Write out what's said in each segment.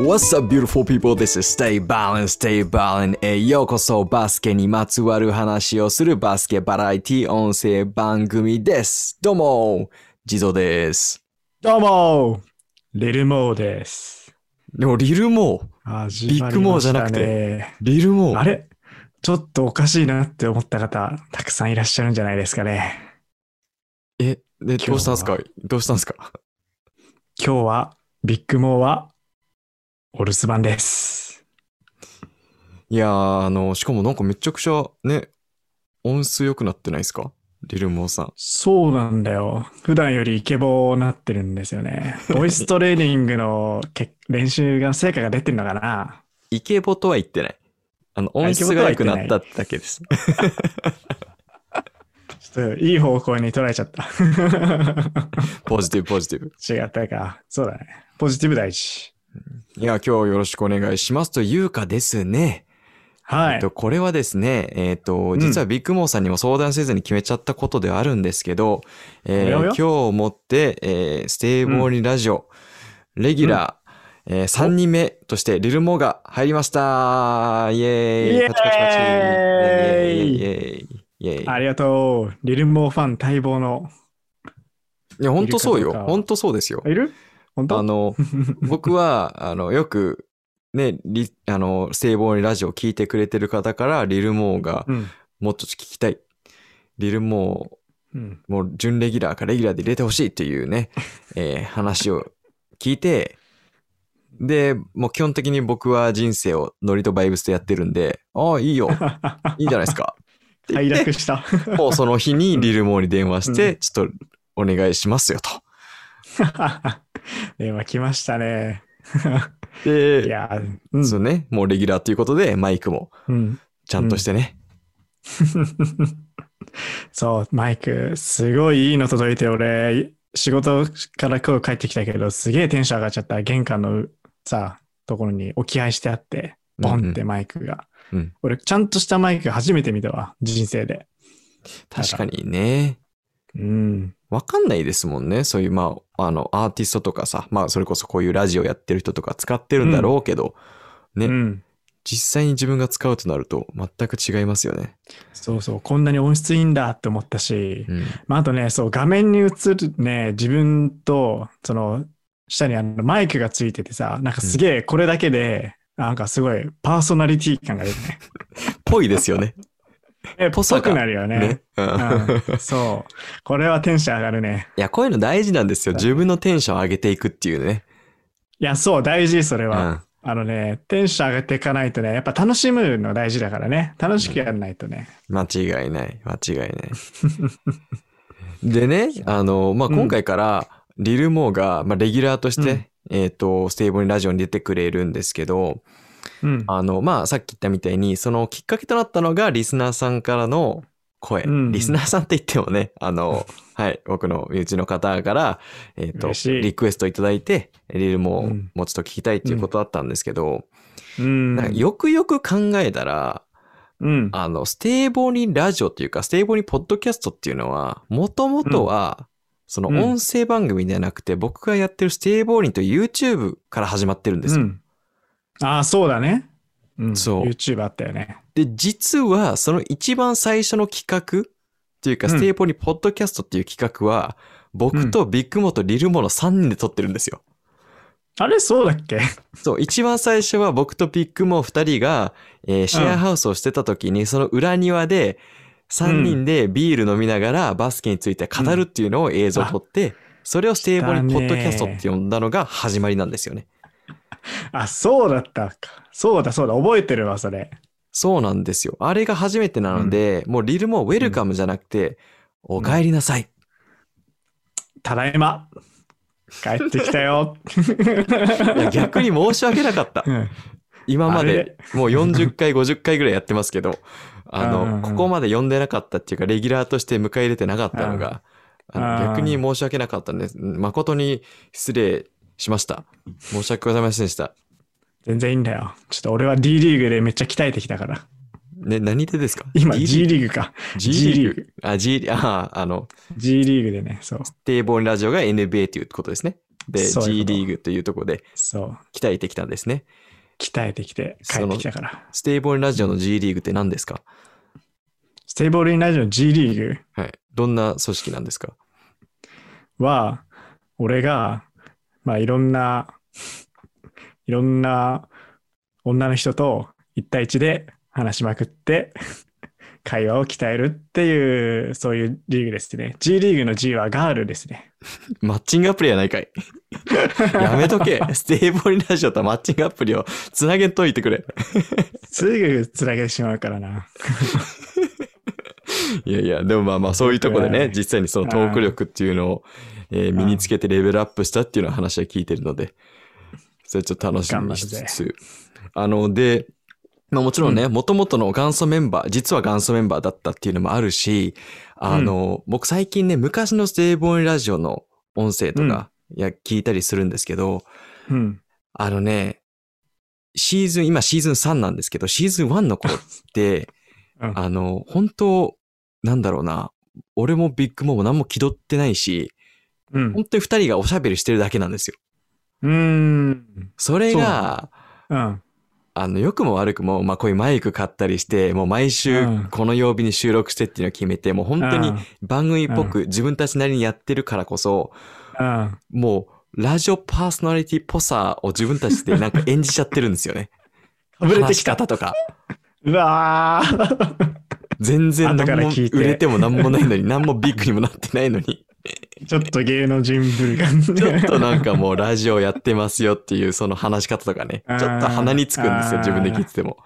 What's up, beautiful people? This is Stay Balance, Stay Balance へようこそバスケにまつわる話をするバスケバラエティ音声番組です。どうも、ジゾです。どうもリルモーです。でも、リルモー、ビビッグモーじゃなくて？リルモー？あれ？ちょっとおかしいなって思った方、たくさんいらっしゃるんじゃないですかね。え、で、どうしたんすか？どうしたんすか？今日は、ビッグモーは、お留守番です。いやー、あの、しかもなんかめちゃくちゃね、音数良くなってないですか？リルモーさん。そうなんだよ。普段よりイケボになってるんですよね。ボイストレーニングのけ練習が、成果が出てるのかな？イケボとは言ってない。あの、音質が良くなっただけです。ちょっといい方向に捉えちゃった。ポジティブ、ポジティブ。違ったか。そうだね。ポジティブ大事。いや、今日よろしくお願いしますというかですね。はい。えっと、。これはですね、えっ、と、実はビッグモーさんにも相談せずに決めちゃったことではあるんですけど、えーおやおや？今日をもって、えーステイボーニラジオ、レギュラー、え3人目としてリルモーが入りました。イエーイ。イエーイ。パチパチパチ。イエーイ。イエーイ。ありがとう。リルモーファン待望の。いや、本当そうよ。本当そうですよ。いる？本当？あの、僕は、あの、よく、ね、リあの、ステイボーニラジオを聞いてくれてる方から、リルモーがうん。もっと聞きたい。リルモー、うん。もう準レギュラーかレギュラーで入れてほしいというね、えー話を聞いて、で、もう基本的に僕は人生をノリとバイブスでやってるんで、ああ、いいよ、いいんじゃないですか。って快言って諾した。もうその日にリルモーに電話して、うんちょっとお願いしますよと。電話来ましたね。いで、や、うん。そうね、もうレギュラーということで、マイクもうん、ちゃんとしてね。そう、マイク、すごいいいの届いて、俺、仕事から今日帰ってきたけど、すげえテンション上がっちゃった。玄関のさ、ところに置き配してあって、ボンってマイクが。うん俺、ちゃんとしたマイク初めて見たわ、人生で。確かにね。うん。わかんないですもんね。そういう、まあ、あの、アーティストとかさ、まあ、それこそこういうラジオやってる人とか使ってるんだろうけど、ね、うん。実際に自分が使うとなると全く違いますよね。そうそう、こんなに音質いいんだって思ったし、うん。まあ、あとね、そう、画面に映るね、自分と、その、下にあのマイクがついててさ、なんかすげえこれだけで、なんかすごいパーソナリティ感が出るね。ぽいですよね。え、ぽくなるよね。ね。うんうん、そう。これはテンション上がるね。いや、こういうの大事なんですよ。自分のテンション上げていくっていうね。いや、そう、大事、それうん。は。あのね、テンション上げていかないとね、やっぱ楽しむの大事だからね。楽しくやらないとね。間違いない。間違いない。でね、あの、まあ、うん今回から、リルモーが、まあ、レギュラーとして、えっ、と、ステーブルラジオに出てくれるんですけど、うん。あの、まあ、さっき言ったみたいに、そのきっかけとなったのが、リスナーさんからの声。うんリスナーさんって言ってもね、あの、はい、僕の身内の方から、えっ、と嬉、しいリクエストいただいて、リルもうんもうちょっと聞きたいっていうことだったんですけど、うん。なんかよくよく考えたら、うん。あの、ステーボーニラジオっていうか、ステーボーニポッドキャストっていうのは、もともとは、そのうん音声番組ではなくて、僕がやってるステーボーニと YouTube から始まってるんですよ。うん。ああ、そうだね。うん。そう YouTube あったよね。で、実は、その一番最初の企画っていうか、うんステーボーニポッドキャストっていう企画は、僕とビッグモとリルモの3人で撮ってるんですよ。あれ、そうだっけ？そう、一番最初は僕とビッグモ2人が、えーシェアハウスをしてた時に、その裏庭で、3人でビール飲みながらバスケについて語るっていうのを映像撮って、それをステーニポッドキャストって呼んだのが始まりなんですよね。あ、そうだったか。そうだ、そうだ。覚えてるわ、それ。そうなんですよ。あれが初めてなので、もうリルもウェルカムじゃなくて、お帰りなさい。ただいま。帰ってきたよ。いや逆に申し訳なかった。うん今までもう40回、50回ぐらいやってますけど、あの、うんうんうんここまで呼んでなかったっていうか、レギュラーとして迎え入れてなかったのが、あのうん逆に申し訳なかったんです。誠に失礼しました。申し訳ございませんでした。全然いいんだよ。ちょっと俺は D リーグでめっちゃ鍛えてきたから。ね、何でですか？今 G リーグか。G リーグあ、G リーグ。ああ、あの、G リーグでね、そう。ステーボーンラジオが NBA ということですね。で G リーグというところでそう。鍛えてきたんですね。鍛えてきて帰ってきたから。ステイボールラジオの G リーグって何ですか？ステイボールラジオ G リーグ？はい。どんな組織なんですか？は、俺が、まあいろんな、いろんな女の人と一対一で話しまくって、会話を鍛えるっていう、そういうリーグですね。G リーグの G はガールですね。マッチングアプリやないかい。やめとけ。ステイボールラジオとマッチングアプリをつなげといてくれ。すぐつなげてしまうからな。いやいや、でもまあまあそういうとこでね、うん実際にそのトーク力っていうのを、えー身につけてレベルアップしたっていうのは話は聞いてるので、それちょっと楽しみにしつ頑つ、あの、で、まあもちろんね、もともとの元祖メンバー、実は元祖メンバーだったっていうのもあるし、あの、僕最近ね、昔のステイボーイラジオの音声とか、いや、聞いたりするんですけど、うん。あのね、シーズン、今シーズン3なんですけど、シーズン1の頃って、うん。あの、本当なんだろうな、俺もビッグモも何も気取ってないし、うん。本当に二人がおしゃべりしてるだけなんですよ。うーん。それが、うん。あの、良くも悪くも、まあ、こういうマイク買ったりして、もう毎週うんこの曜日に収録してっていうのを決めて、もう本当に番組っぽく自分たちなりにやってるからこそ、うん。もう、ラジオパーソナリティっぽさを自分たちでなんか演じちゃってるんですよね。かぶれてきた。方とか。うわー全然何も売れても何もないのに、何もビッグにもなってないのに、ちょっと芸能人ぶるが。ちょっとなんかもうラジオやってますよっていうその話し方とかね、ちょっと鼻につくんですよ、あー自分で聞いてても。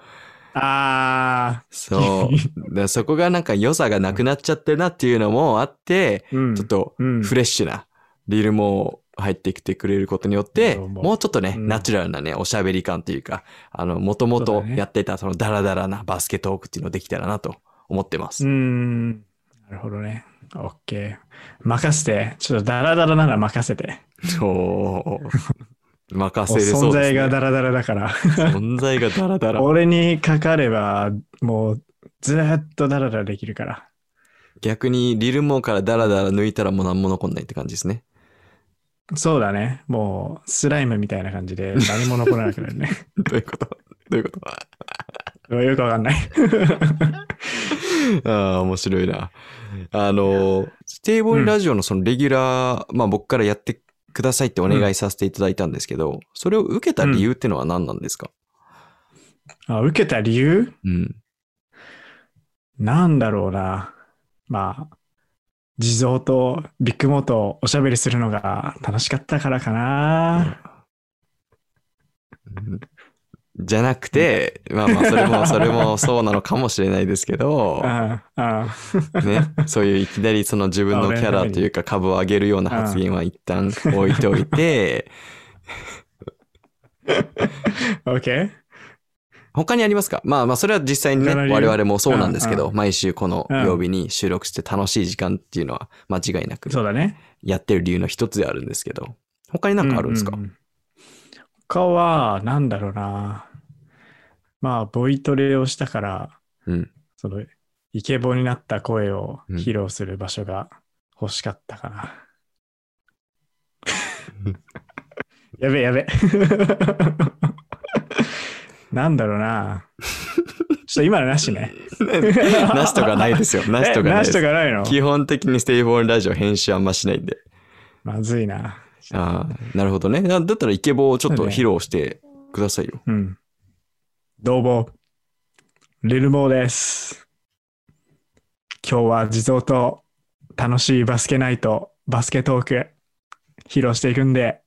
あそう。でそこがなんか良さがなくなっちゃってるなっていうのもあって、ー。うん。ちょっとうんフレッシュなリルも入ってきてくれることによって、ももうちょっとね、うんナチュラルなね、おしゃべり感というか、あの、もともとやってたそのダラダラなバスケトークっていうのできたらなと思ってますうー。ん。なるほどね。オッケー。任せて。ちょっとダラダラなら任せて。そう。任せれそうです、ね。存在がダラダラだから。存在がダラダラ。俺にかかれば、もうずーっとダラダラできるから。逆にリルモーからダラダラ抜いたらもう何も残んないって感じですね。そうだね。もうスライムみたいな感じで何も残らなくなるね。どういうこと？どういうこと？よくわかんない。ああ、面白いな。あの、ステーボールラジオのそのレギュラー、まあ僕からやってくださいってお願いさせていただいたんですけど、それを受けた理由ってのは何なんですか？あ受けた理由？うん。なんだろうな。まあ、地蔵とビッグモーとおしゃべりするのが楽しかったからかな。じゃなくて、まあまあそれも、それもそうなのかもしれないですけど、ね、そういういきなりその自分のキャラというか株を上げるような発言は一旦置いておいて、OK? 他にありますか？まあまあそれは実際にね、我々もそうなんですけど、毎週この曜日に収録して楽しい時間っていうのは間違いなくそうだね。やってる理由の一つであるんですけど、他になんかあ。るんですか、うううん他は、なんだろうな。まあ、ボイトレをしたから、うん。その、イケボになった声をうん披露する場所が欲しかったかな。やべやべ。なんだろうな。ちょっと今のなしね。なしとかないですよ。なしとかないえな。とかないの？基本的にステイボーンラジオ編集あんましないんで。まずいな。ああ、なるほどね。だだったらイケボをちょっと披露してくださいよ。うん。どうも、リルモーです。今日は地蔵と楽しいバスケナイト、バスケトーク、披露していくんで、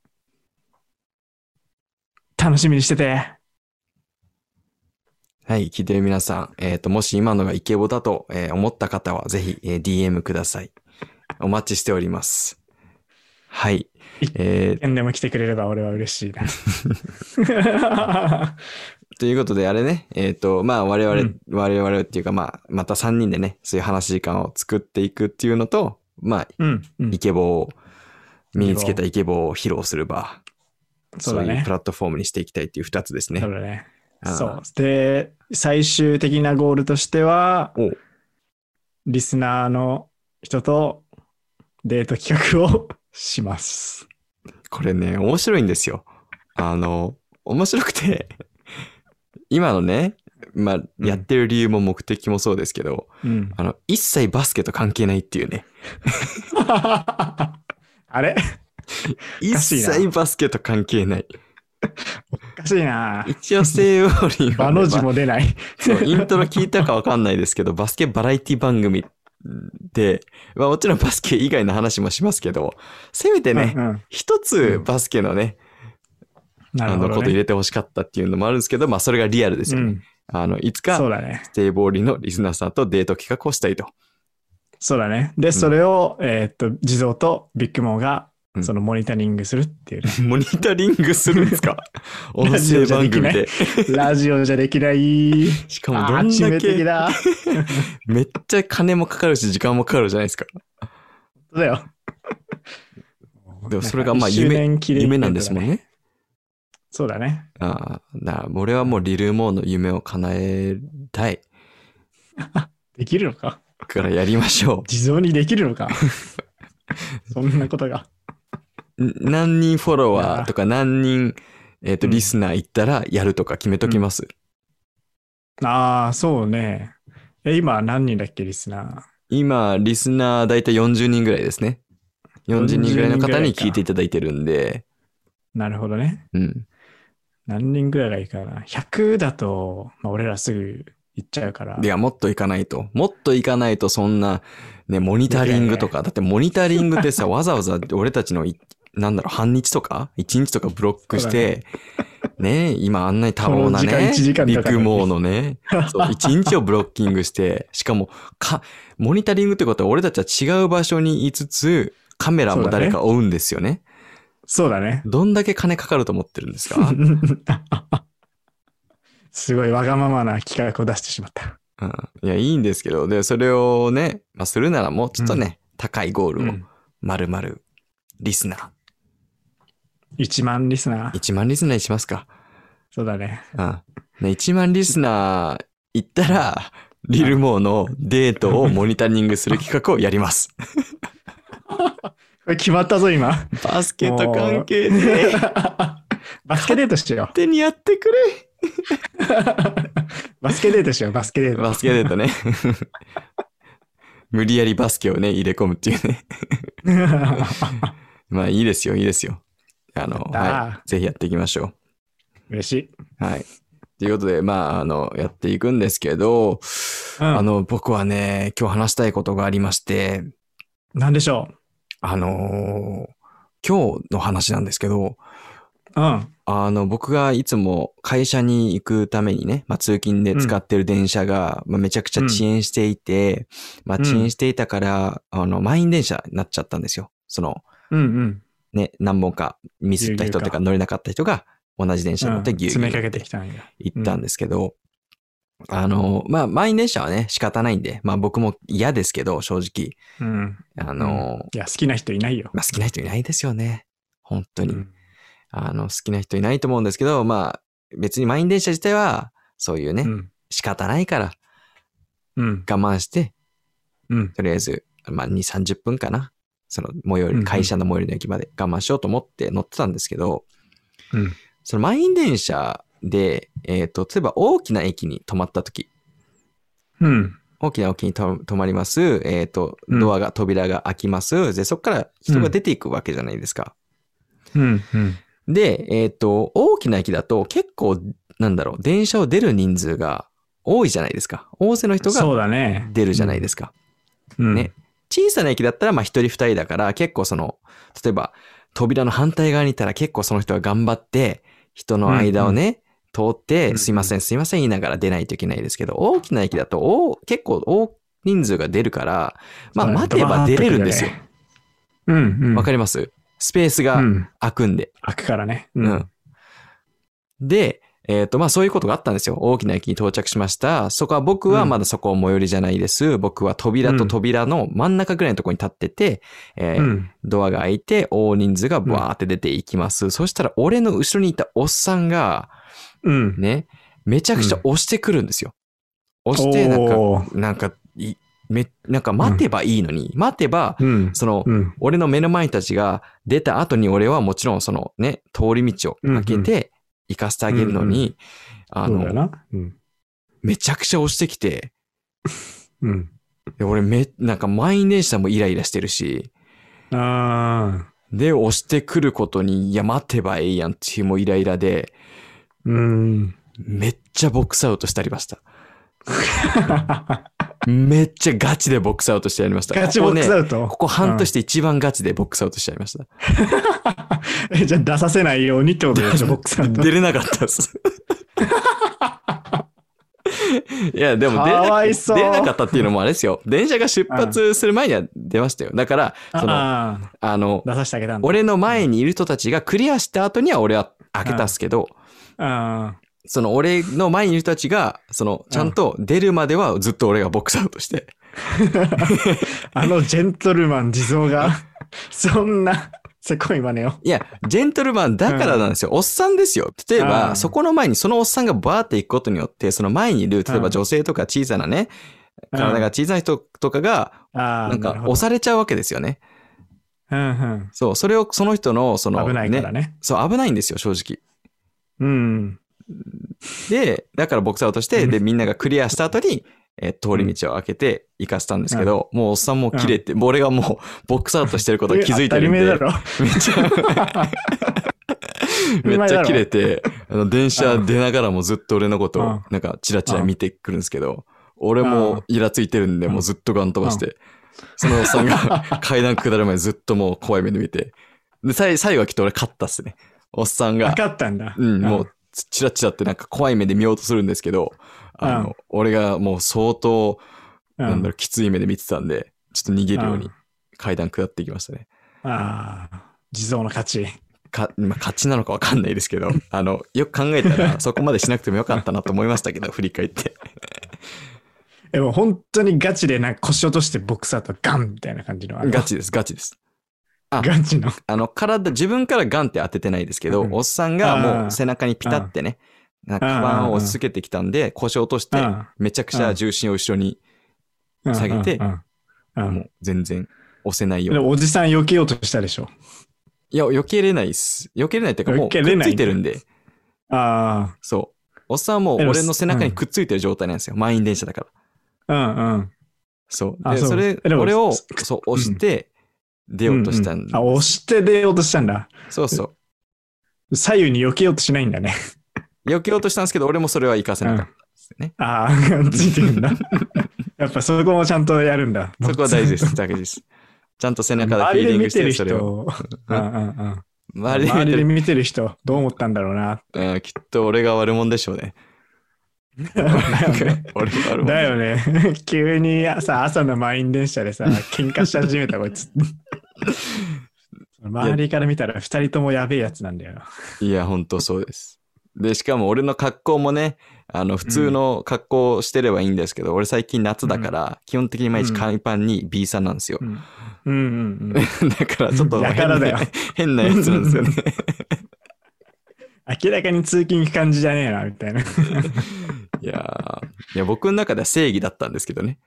楽しみにしてて。はい、聞いてる皆さん。えっ、と、もし今のがイケボだと、えー思った方はぜひ、えー DM ください。お待ちしております。はい。えー縁でも来てくれれば俺は嬉しいな。ということで、あれね、えっ、と、まあ、我々、うん我々っていうか、まあ、また3人でね、そういう話し時間を作っていくっていうのと、まあ、うん、うんイケボを、身につけたイケボを披露する場、そうだねいうプ。ラットフォームにしていきたいっていう2つですねそう。だね。そう。で、最終的なゴールとしては、おリスナーの人とデート企画をします。これね、面白いんですよ。あの、面白くて、今のね、まあ、うんやってる理由も目的もそうですけど、うん。あの、一切バスケと関係ないっていうね。あれ？一切バスケと関係ない。おかしいな。一応、 Stay Ballin' はね、バの字も出ない。そう、イントロ聞いたかわかんないですけど、バスケバラエティ番組で、まあもちろんバスケ以外の話もしますけど、せめてね、うんうん一つバスケのね、あの、なるほど、ね。こと入れてほしかったっていうのもあるんですけど、まあそれがリアルですよね。うん。あの、いつそか。 Stay Ballin' のリスナーさんとデート企画をしたいと。そうだね。で、それを、えーっと、地蔵とビッグモーがう、んそのモニタリングするっていうね。モニタリングするんですか？音ラジオ声じゃできない番組で。ラジオじゃできない。しかもどあー致んだけ、命的だ。めっちゃ金もかかるし時間もかかるじゃないですか。そうだよ。でもそれがまあ夢夢なんですもんね。ね。そうだね。ああ、だから俺はもうリルモーの夢を叶えたいできるのか？からやりましょ地蔵にできるのか？そんなことが。う。ん何人フォロワーとか何人、えっ、と、うんリスナーいったらやるとか決めときます。ああ、そうね。え、今何人だっけ、リスナー？今、リスナーだいたい40人ぐらいですね。40人ぐらいの方に聞いていただいてるんで、なるほどね。うん。何人ぐらいがいいかな。100だと、まあ、俺らすぐ行っちゃうから。いや、もっといかないと。もっといかないと、そんな、ね、モニタリングとか、だってモニタリングってさ、わざわざ俺たちのい、なんだろう、半日とか？一日とかブロックして、ね、今あんなに多忙なね、1時間ビッグモーのね、そう、一日をブロッキングして、しかも、か、モニタリングってことは俺たちは違う場所にいつつ、カメラも誰か追うんですよね。そうだね。どんだけ金かかると思ってるんですか？すごいわがままな企画を出してしまった。うん。いや、いいんですけど、で、それをね、まあ、するならもうちょっとね、高いゴールを、うん。まるまる、リスナー。1万リスナー。1万リスナーにしますか。そうだね。うん。ね、1万リスナー行ったら、リルモーのデートをモニタリングする企画をやります。こ れ決まったぞ、今。バスケと関係で、バスケデートしよ勝手にやってくれ。う。バスケデートしよう、バスケデート。バスケデートね。無理やりバスケをね、入れ込むっていうね。まあいいですよ、いいですよ。あの、たはい。ぜひやっていきましょ嬉しい。う。はい。ということで、まあ、あの、やっていくんですけど、うんあの、僕はね、今日話したいことがありまして、なんでしょあのー今日の話なんですけど、う。うん。あの、僕がいつも会社に行くためにね、まあ、通勤で使ってる電車が、まあ、めちゃくちゃ遅延していて、まあ、うん遅延していたから、あの、満員電車になっちゃったんですよ。その、うんうん。ね、何本かミスった人とか乗れなかった人が同じ電車に乗ってうんギューギュー詰めかけてきたんや。行ったんですけど、あの、まあ、満員電車はね、仕方ないんで、まあ僕も嫌ですけど、正直。うん。あの、いや、好きな人いないよ。まあ好きな人いないですよね。本当に。うんあの、好きな人いないと思うんですけど、まあ、別に満員電車自体は、そういうね、うん。仕方ないからうん。我慢して、うん。とりあえず、まあ2、30分かな。その、最寄り、会社の最寄りの駅まで我慢しようと思って乗ってたんですけど、うん。その満員電車で、えっ、と、例えば大きな駅に止まった時、うん。大きな駅にと止まります。えっ、と、うんドアが、扉が開きます。で、そこから人が出ていくわけじゃないですか。うん。うん。で、えっ、と、大きな駅だと結構、なんだろう、電車を出る人数が多いじゃないですか。大勢の人が。出るじゃないですか。うん。ね。小さな駅だったら、まあ一人二人だから、結構その、例えば、扉の反対側にいたら結構その人が頑張って、人の間をね、通っうんて、うんすいません、すいません言いながら出ないといけないですけど、大きな駅だと、お結構大人数が出るから、まあ待てば出れるんですよ。。うん。うん。わかります？スペースがうん。空くんで。開くからね。ううん。。で、えっ、と、まあそういうことがあったんですよ。大きな駅に到着しました。そこは僕はまだそこ最寄りじゃないです。僕は扉と扉の真ん中ぐらいのところに立ってて、えーうん。ドアが開いて大人数がバーって出ていきます。そしたら俺の後ろにいたおっさんがうん。ね、めちゃくちゃ押してくるんですよ。押して、なんか、なんか、いめ、なんか待てばいいのに、待てば、うん。その、うん。俺の目の前にたちが出た後に俺はもちろんそのね、通り道を開けて行かせてあげるのに、あの。めちゃくちゃ押してきて、うん。で俺め、なんか満員電車もイライラしてるし、ああ。で、押してくることに、いや、待てばええやんっていうもうイライラで、うん。めっちゃボックスアウトしてありました。めっちゃガチでボックスアウトしてやりました。ガチボックスアここね、ウト？ここ半年で一番ガチでボックスアウトしちゃいました。えじゃあ出させないようにってことでしょ、ボックスアウト。出れなかったです。いや、でも出な出れなかったっていうのもあれですよ。電車が出発する前には出ましたよ。だから、その、あの、出させてあげたんだ。俺の前にいる人たちがクリアした後には俺は開けたっすけど、あその俺の前にいる人たちが、その、ちゃんと出るまではずっと俺がボックスアウトして。あ。あのジェントルマン地蔵が、そんな、せこい真似を。いや、ジェントルマンだからなんですよ。おっさんですよ。例えうば、んそこの前にそのおっさんがバーって行くことによって、その前にいる、例えうんば女性とか小さなね、うん体が小さい人とかが、なんか押されちゃうわけですよね。うんそう、それをその人の、そうん。の、危ないからね。そう、危ないんですよ、正直。うん。で、だからボックスアウトして、うん。で、みんながクリアした後に、えー通り道を開けて行かせたんですけど、もうおっさんも切れて、もう俺がもうボックスアウトしてることに気づいてるんで。めっちゃ、めっちゃ切れて、あの、電車出ながらもずっと俺のことをうん、なんか、チラチラ見てくるんですけど、俺もイラついてるんで、うん。もうずっとガン飛ばして、そのおっさんが 階段下る前ずっともう怖い目で見て、で、最最後はきっと俺勝ったっすね。おっさんが分、かったんだ。うん、もう、チラチラってなんか怖い目で見ようとするんですけど、あうんの、俺がもう相当、うん、なんだろう、きつい目で見てたんで、ちょっと逃げるようにうん階段下っていきましたね。ああ、地蔵の勝ち。か、まあ、勝ちなのかわかんないですけど、あの、よく考えたら、そこまでしなくてもよかったなと思いましたけど、振り返って。でも本当にガチでなんか腰落としてボックスアウトガンみたいな感じのガチです、ガチです。あガチの。あの、体、自分からガンって当ててないですけど、うんおっさんがもう背中にピタってね、なんかカバンを押し付けてきたんで、腰落として、めちゃくちゃ重心を後ろに、うん下げてうんうんうんもう全然押せないように。おじさん避けようとしたでしょ。いや、避けれないっす。避けれないっていうか、もうくっ避けれないついてるんで、あそう。おっさんはもう俺の背中にくっついてる状態なんですよ。満員電車だから。あ、うんうん。そう。で、あそうそれ、でも俺をす、そう、押して、出ようとしたんで、あ、押して出ようとしたんだ。そうそう。左右に避けようとしないんだね。避けようとしたんですけど、俺もそれは活かせなかったですね。ああ、ついてるんだ。やっぱそこもちゃんとやるんだ。そこは大事です。大事です。ちゃんと背中でフィーリングして、るそれを。人、うんうんうん周りで見てる。周りで見てる人、どう思ったんだろうな。うんきっと俺が悪者でしょうね。だよね。急にさ、朝の満員電車でさ、喧嘩し始めたこいつ。周りから見たら二人ともやべえやつなんだよ。いや、本当そうです。で、しかも俺の格好もね、あの、普通の格好してればいいんですけど、俺最近夏だから、基本的に毎日海パンに B さんなんですよ。うんうんうんうん。だからちょっと変な変なやつなんですよね。明らかに通勤行く感じじゃねえな、みたいな。いやーいや、僕の中では正義だったんですけどね。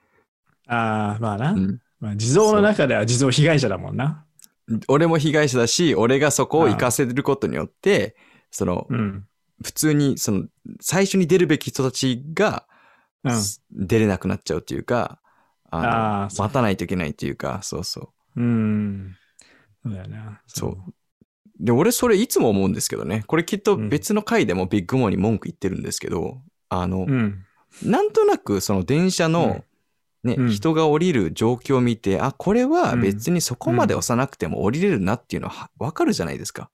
ああ、まあな。うんまあ、地蔵の中では地蔵被害者だもんな。俺も被害者だし、俺がそこを活かせることによって、その、うん。普通に、その、最初に出るべき人たちが、うん。出れなくなっちゃうというか、あのあ。待たないといけないというか、そうそう。うん。そうだよな。そう。で、俺それいつも思うんですけどね。これきっと別の回でもビッグモーに文句言ってるんですけど、あの、うん。なんとなくその電車の、ね、うん人が降りる状況を見て、あ、これは別にそこまで押さなくても降りれるなっていうのはわかるじゃないですか。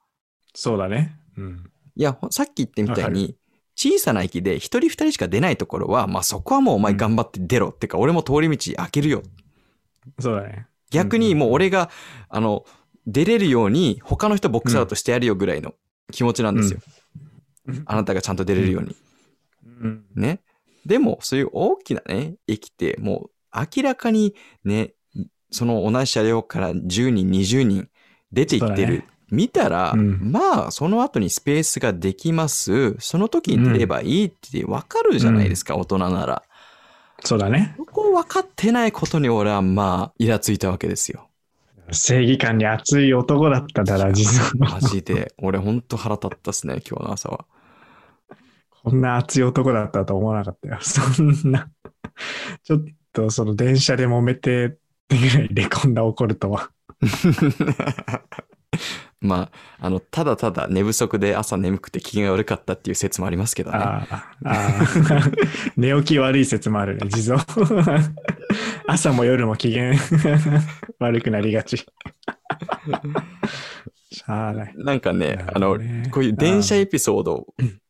そうだね。うん。いや、ほさっき言ってみたいわに、小さな駅で一人二人しか出ないところは、まあそこはもうお前頑張って出ろ。ってか、俺も通り道開けるよ。そうだね。逆にもう俺が、あの、出れるように他の人ボックスアウトしてやるよぐらいの気持ちなんですよ。あなたがちゃんと出れるように。うん。ね。でも、そういう大きなね、駅って、もう明らかにね、その同じ車両から10人、20人出ていってる。見たら、うんまあ、その後にスペースができます。その時に出ればいいってわかるじゃないですか、大人なら。そうだね。そこを分かってないことに俺はまあ、イラついたわけですよ。正義感に熱い男だっただら、実は。マジで。俺ほんと腹立ったっすね、今日の朝は。こんな熱い男だったと思わなかったよ。そんな、ちょっとその電車で揉めてってぐらいでこんな怒るとは。まあ、あの、ただただ寝不足で朝眠くて機嫌が悪かったっていう説もありますけどね。ああ、寝起き悪い説もあるね、地蔵。朝も夜も機嫌悪くなりがち。しゃあない。なんかね、あの、こういう電車エピソードを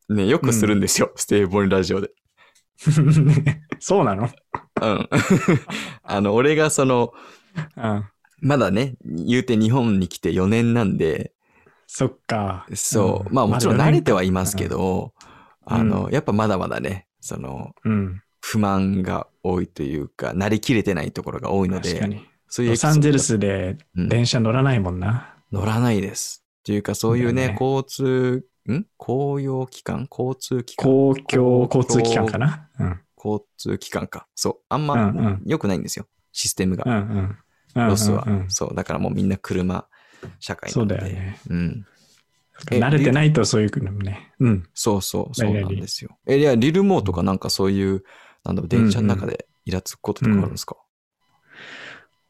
ね、よくするんですよ。ステーボンラジオで。そうなの？うん。あの、俺がその、うん。まだね、言うて日本に来て4年なんで、そっか。そう、うんまあもちろんまだ4慣れてはいますけど、あの、やっぱまだまだね、その、うん。不満が多いというか、慣れきれてないところが多いので、確かに。そういうロサンゼルスでうん電車乗らないもんな。乗らないです。っていうか、そういうね交通、ん？公用機関？交通機関？公共交通機関かな？うん。交通機関か。そう。あんうんうまん良くないんですよ。システムが。うんうん。うんロスは、うんうんそう。だからもうみんな車社会なので。そうだよね。うん。え慣れてないとそういうのもね。うん。そうそう、そうなんですよ。え、いや、リルモーとかなんかそういう、なんだろう、電車の中でイラつくこととかあるんですか、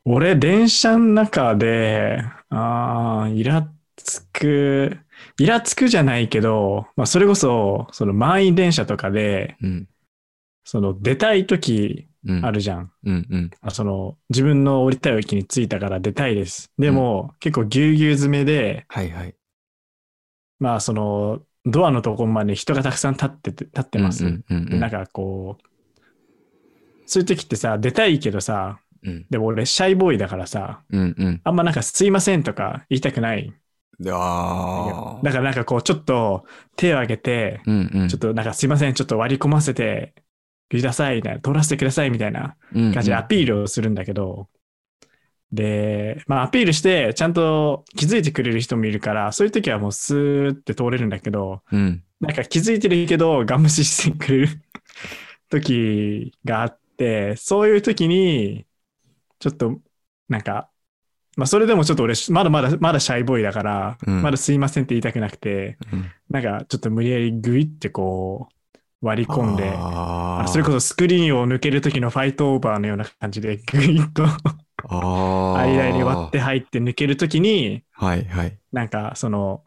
俺、電車の中で、ああ、イラつく、イラつくじゃないけど、まあ、それこそ、その満員電車とかで、うん。その出たい時うん。あるじゃん。うんうん。あその、自分の降りたい駅に着いたから出たいです。でも、結構ぎゅうぎゅう詰めで、はいはい。まあ、その、ドアのところまで人がたくさん立ってて、立ってます。うんうんうんうん。でなんかこう、そういう時ってさ、出たいけどさ、うんでも俺、シャイボーイだからさ、うんうん。あんまなんかすいませんとか言いたくない。だからなんかこう、ちょっと手を挙げて、うんうん。ちょっとなんかすいません、ちょっと割り込ませてください、みたいな、通らせてください、みたいなと感じでアピールをするんだけど、で、まあアピールして、ちゃんと気づいてくれる人もいるから、そういう時はもうスーって通れるんだけど、うん。なんか気づいてるけど、ガン無視してくれる 時があって、そういう時に、ちょっと、なんか、まあそれでもちょっと俺、まだまだ、まだシャイボーイだから、うんまだすいませんって言いたくなくて、うんなんかちょっと無理やりグイってこう、割り込んで、それこそスクリーンを抜ける時のファイトオーバーのような感じで、グイッと間に割って入って抜ける時に、はいはい。なんかその、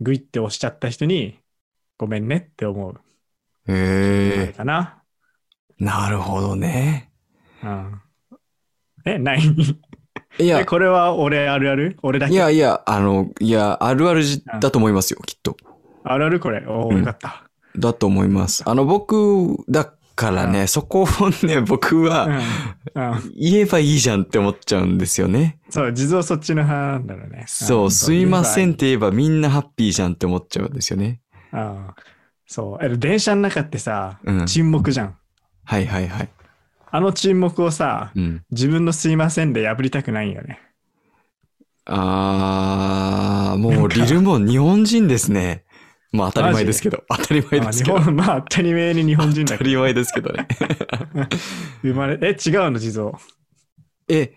グイって押しちゃった人に、ごめんねって思う。へえ。かな。なるほどね。うん。え、ない？いやえ、、これは俺あるある？俺だけ？いやいや、あの、いや、あるあるじだと思いますよ、きっと。あるあるこれ？おお、うんよかった。だと思います。あの、僕、だからね、そこをね、僕うん。は、うん。言えばいいじゃんって思っちゃうんですよね。そう、地蔵そっちの派なんだろうね。そう、すいませんっん。て言えばみんなハッピーじゃんって思っちゃうんですよね。うんそう。え電車の中ってさ、うん沈黙じゃん。はいはいはい。あの沈黙をさ、うん。自分のすいませんで破りたくないよね。あー、もうリルモン日本人ですね。まあ当たり前ですけど、当たり前ですけど。本、まあ当たり前に日本人だ。当たり前ですけどね。生まれ、え、違うの地蔵。え、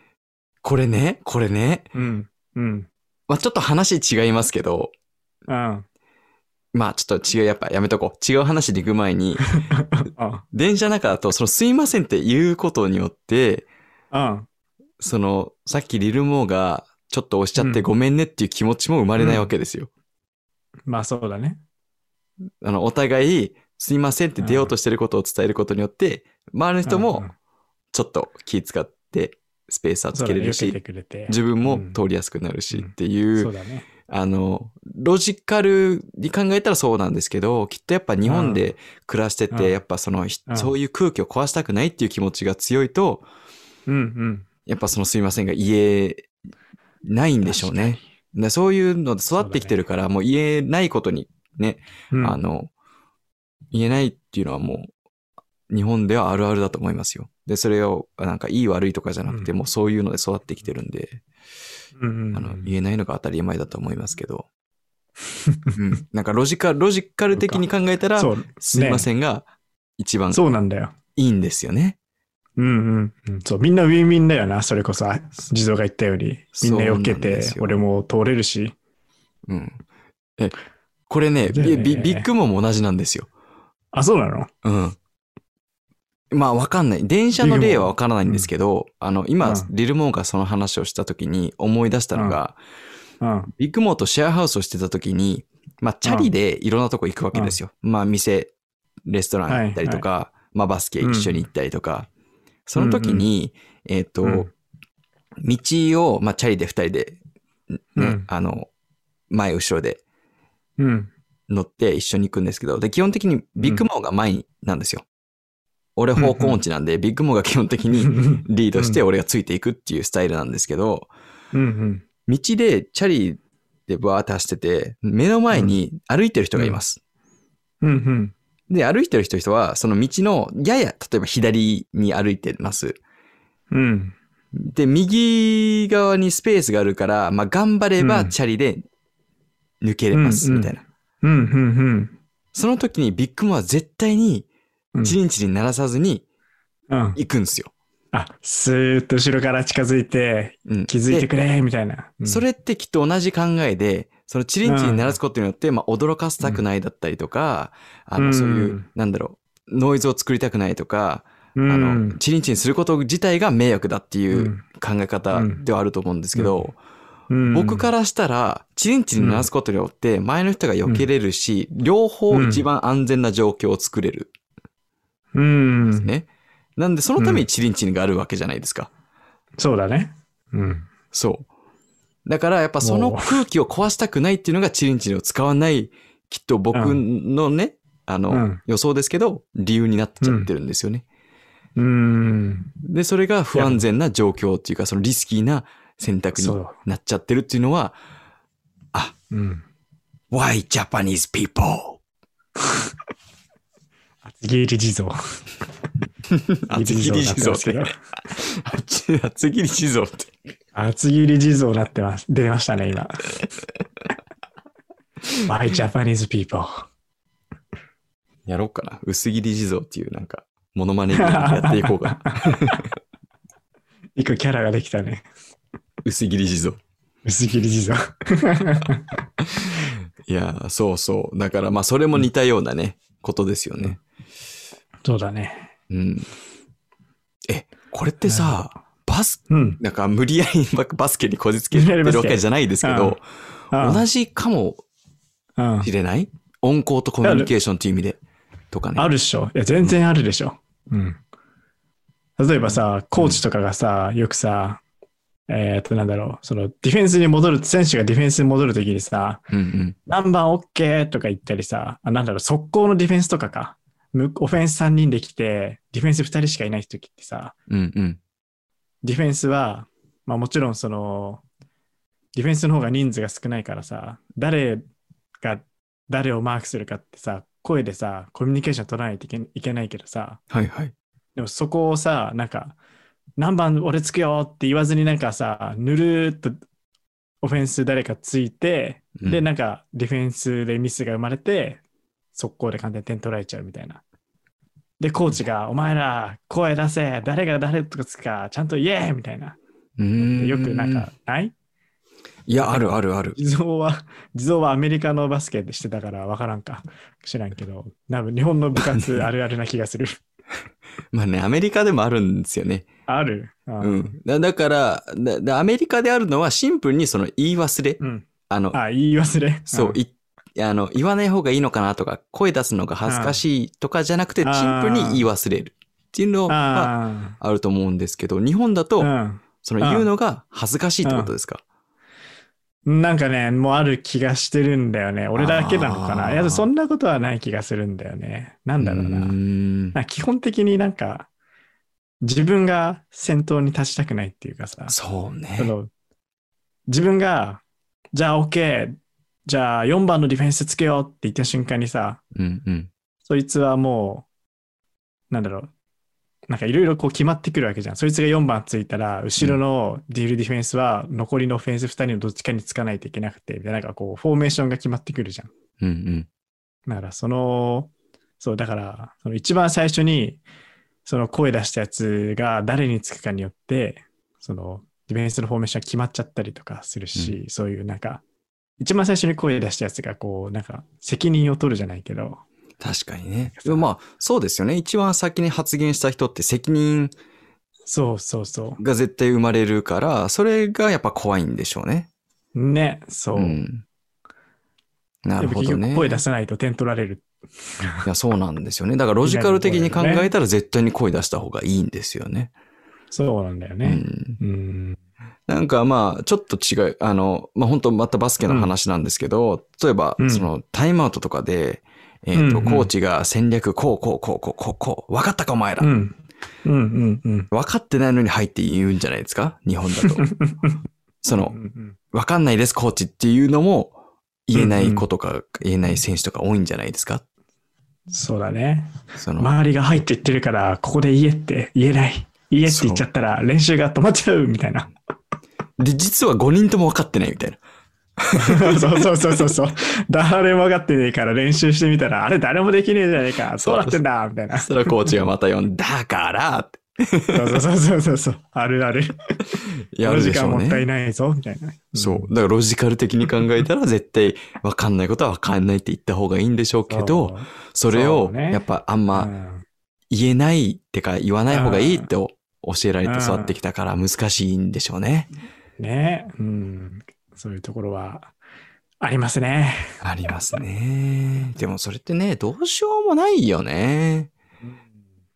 これね、これね、うん。うん。まあちょっと話違いますけど、うん。まあちょっと違う、やっぱやめとこう。違う話で行く前に、あ電車の中だと、そのすいませんって言うことによって、うん。その、さっきリルモーがちょっと押しちゃってうんごめんねっていう気持ちも生まれないわけですよ。まあそうだね。あの、お互い、すいませんって出ようとしてることを伝えることによって、周りの人うんうもんちょっと気使ってスペースはつ。けれるし。自分もうん通りやすくなるしうんっていう、そうだね。あの、ロジカルに考えたらそうなんですけど、きっとやっぱ日本で暮らしてて、うんやっぱその、ひうんそういう空気を壊したくないっていう気持ちが強いと、うんうん。やっぱそのすいませんが言えないんでしょうね。でそういうので育ってきてるから、もう言えないことにね。うんあの、言えないっていうのはもう、日本ではあるあるだと思いますよ。で、それを、なんかいい悪いとかじゃなくて、うんもうそういうので育ってきてるんで、うんうんうんあの、言えないのが当たり前だと思いますけど、うん。なんかロジカル、ロジカル的に考えたら。すいません。んが一番そうなんだよ。いいんですよね。うんうんうん。そう、みんなウィンウィンだよな、それこそ、あ地蔵が言ったように。みんな避けて俺も通れるし。うん。え、これね、ビッグモも同じなんですよ。あ、そうなの？うん。まあわかんない。電車の例はわからないんですけど、あの、今、うん。リルモーがその話をした時に思い出したのが、うん。ビッグモーとシェアハウスをしてた時に、まあチャリでいろんなとこ行くわけですよ。まあ店、レストラン行ったりとか、まあバスケ一緒に行ったりとか、その時に、えっ、と、うん。道を、まあチャリで二人で、ね、うん。あの、前後ろでうん。乗って一緒に行くんですけど、で、基本的にビッグモーが前なんですよ。俺方向音痴なんで、ビッグモーが基本的にリードして俺がついていくっていうスタイルなんですけど。道でチャリでバーって走ってて、目の前に歩いてる人がいます。で、歩いてる人は、その道のやや、例えば左に歩いてます。うん。で、右側にスペースがあるから、まあ、頑張ればうんチャリで抜けれます、みたいな。うんうんその時にビッグモアは絶対にうん。チリンチリン鳴らさずにうん。行くんですよ。あ、スーッと後ろから近づいて、うん、気づいてでくれ、みたいな。うん。それってきっと同じ考えで、そのチリンチリン鳴らすことによって、まあ、驚かせたくないだったりとか、あの、うん。そういう、なんだろう、ノイズを作りたくないとか、うん、あの、チリンチリンすること自体が迷惑だっていううん。考え方うんではあると思うんですけど、うん。僕からしたら、チリンチリン鳴らすことによって、前の人が避けれるし、両方一番安全な状況を作れるうんんですね。なんで、そのためにチリンチリンがあるわけじゃないですか。そうだね。うん。そう。だから、やっぱその空気を壊したくないっていうのがチリンチリンを使わない、きっと僕のね、あの、うん予想ですけど、理由になっちゃってるんですよね。うん。で、それが不安全な状況っていうか、そのリスキーな選択に。なっちゃってるっていうのは、あ、うん。why Japanese people? 厚切り地蔵。厚切り地蔵っ厚切り地蔵になってて。厚切り地蔵って。厚切り地蔵になってます。出ましたね、今。By Japanese people. やろうかな。薄切り地蔵っていうなんか、モノマネやっていこうかな。一個キャラができたね。薄切り地蔵。薄切り地蔵。いやー、そうそう。だからまあそれも似たようなね、ことですよね。そうだね。うん。え、これってさ、バス、うん。なんか無理やり バスケにこじつけてるわけじゃないですけど、同じ。じかもうんしれない？音交とコミュニケーションという意味で。とかね。あるっしょ。いや、全然あるでしょ。うん。例えばさ、コーチとかがさ、よくさ、えーっと、なんだろう、その、ディフェンスに戻る、選手がディフェンスに戻るときにさ、うんうん。何番 OK とか言ったりさ、あなんだろう、速攻のディフェンスとかか。むオフェンス3人で来て、ディフェンス2人しかいないときってさ、うんうん。ディフェンスは、まあもちろんその、ディフェンスの方が人数が少ないからさ、誰が誰をマークするかってさ、声でさ、コミュニケーション取らないといけないけどさ、はいはい。でもそこをさ、なんか、何番俺つくよって言わずになんかさ、ぬるーっとオフェンス誰かついて、うんで、なんかディフェンスでミスが生まれて、速攻で簡単に点取られちゃうみたいな。で、コーチが、お前ら声出せ、誰が誰とかつくか、ちゃんと言えみたいな。うーんよくなんか、ない？いや、あるあるある。地蔵は、地蔵はアメリカのバスケでしてたから分からんか。知らんけど、多分日本の部活 あるあるな気がする。まあね、アメリカでもあるんですよね。あるううん。だだからだだ、アメリカであるのはシンプルにその言い忘れ。うん。あの、あ、言い忘れ。そう、んいあの、言わない方がいいのかなとか、声出すのが恥ずかしいとかじゃなくて、シあンプルに言い忘れるっていうのはああると思うんですけど、日本だと、あ。その言うのが恥ずかしいってことですか、うん。なんかね、もうある気がしてるんだよね。俺だけなのかな。いや、そんなことはない気がするんだよね。なんだろうな。ーんな基本的になんか、自分が先頭に立ちたくないっていうかさ。そうね自分が、じゃあ OK、じゃあ4番のディフェンスつけようって言った瞬間にさ、うんうん。そいつはもう、なんだろう、なんかいろいろこう決まってくるわけじゃん。そいつが4番ついたら、後ろのディールディフェンスは残りのオフェンス2人のどっちかにつかないといけなくて、でなんかこう、フォーメーションが決まってくるじゃん。うんうん。だからその、そう、だから、その一番最初に、その声出したやつが誰につくかによって、そのディフェンスのフォーメーションが決まっちゃったりとかするし、そういうなんか、一番最初に声出したやつがこう、なんか責任を取るじゃないけど、確かにね。でもまあ、そうですよね。一番先に発言した人って責任そうそうそが絶対生まれるから、それがやっぱ怖いんでしょうね。う。ね、そう。ん。なるほどね。声出さないと点取られる。いや、そうなんですよね。だからロジカル的に考えたら 絶対に声出した方がいいんですよね。そうなんだよね。うん。うん。なんかまあ、ちょっと違う、あの、まあ本当またバスケの話なんですけど、例えばう、んそのタイムアウトとかで、えっ、と、うんうんコーチが戦略、こう、こう、こう、こう、こう、こう、分かったかお前ら。うん。うんうんうん。分かってないのに入って言うんじゃないですか？日本だと。そのう、ん分かんないです、コーチっていうのも言えない子とか、言えない選手とか多いんじゃないですか？そうだね。その、周りが入っていってるから、ここで言えって言えない。言えって言っちゃったら練習が止まっちゃうみたいな。で、実は5人とも分かってないみたいな。そうそうそうそうそう。誰も分かってねえから練習してみたら、あれ誰もできねえじゃねえか。そうなってんだみたいな。そしたらコーチがまた呼んで、だからってそうそうそうそうそう。あるある。やるでしょう間もったいね。ないぞ、みたいな。そう。だからロジカル的に考えたら絶対分かんないことは分かんないって言った方がいいんでしょうけど、それをやっぱあんうん、まうん言えないってか言わない方がいいって教えられて育ってきたから難しいんでしょうね。ねうん。そういうところはありますね。ありますね。でもそれってね、どうしようもないよね。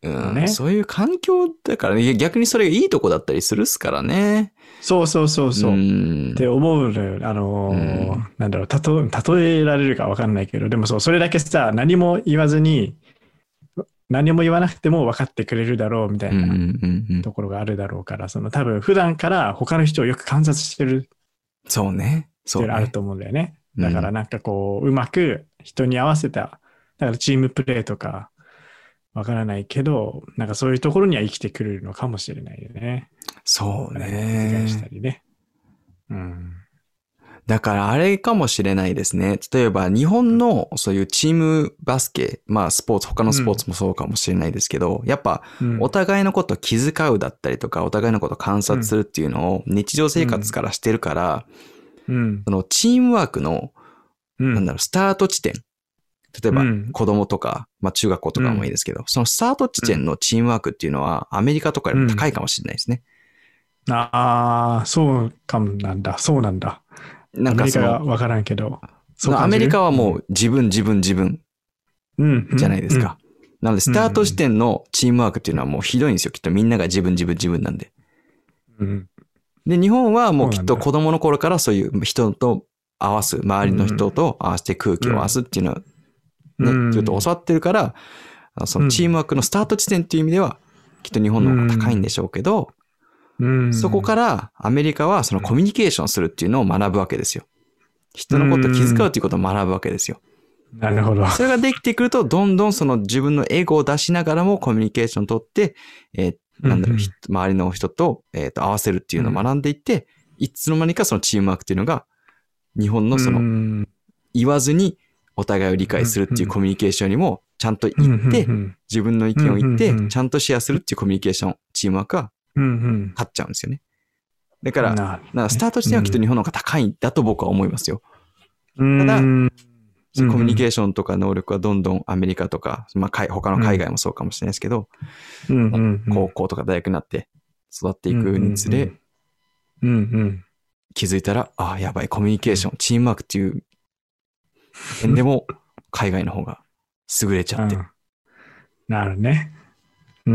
うん、ねそういう環境だからね、逆にそれがいいとこだったりするっすからね。そうそうそうそう。んって思う。あのーうんなんだろう、たと、例えられるかわかんないけど、でもそう、それだけさ、何も言わずに、何も言わなくても分かってくれるだろうみたいなところがあるだろうから、その多分普段から他の人をよく観察してるそうね。そううのあると思うんだよね。うんだからなんかこう、うまく人に合わせた、だからチームプレーとか、わからないけど、なんかそういうところには生きてくるのかもしれないよね。そう理解したね。りね。うん。だからあれかもしれないですね。例えば日本のそういうチームバスケ、まあスポーツ、他のスポーツもそうかもしれないですけど、やっぱうんお互いのことを気遣うだったりとか、お互いのことを観察するっていうのを日常生活からしてるから、うん。そのチームワークの、うん。なんだろう、スタート地点。例えばうん子供とか、まあ中学校とかもいいですけど、そのスタート地点のチームワークっていうのはアメリカとかよりも高いかもしれないですね。ああ、そうかもなんだ。そうなんだ。アメリなんかその、カがわからんけど。アメリカはもう自分自分自分うん、じゃないですか。。なので、スタート時点のチームワークっていうのはもうひどいんですよ。きっとみんなが自分自分自分なんで。うん。うんで、日本はもうきっと子供の頃からそういう人と合わす、周りの人と合わせて空気を合わすっていうのはね、うんずっと教わってるから、そのチームワークのスタート地点っていう意味では、きっと日本の方が高いんでしょうけど、うん。そこからアメリカはそのコミュニケーションするっていうのを学ぶわけですよ。人のことを気遣うっていうことを学ぶわけですよ。なるほど。それができてくると、どんどんその自分のエゴを出しながらもコミュニケーションを取って、えーなんだろう、周りの人と,、えーと合わせるっていうのを学んでいって、いつの間にかそのチームワークっていうのが、日本のそのうん言わずにお互いを理解するっていうコミュニケーションにもちゃんと言ってう、ん自分の意見を言ってちゃんとシェアするっていうコミュニケーション、チームワークは。勝っちゃうんですよね。だから、なかスタート地点はきっと日本の方が高いんだと僕は思いますよ。うん、ただコミュニケーーションとか能力はどんどんアメリカとか、まあ、海他の海外もそうかもしれないですけど、高校とか大学になって育っていくにつれ。気づいたら、ああ、やばい、コミュニケーション、チームワークっていう点でも海外の方が優れちゃって。なるね。うー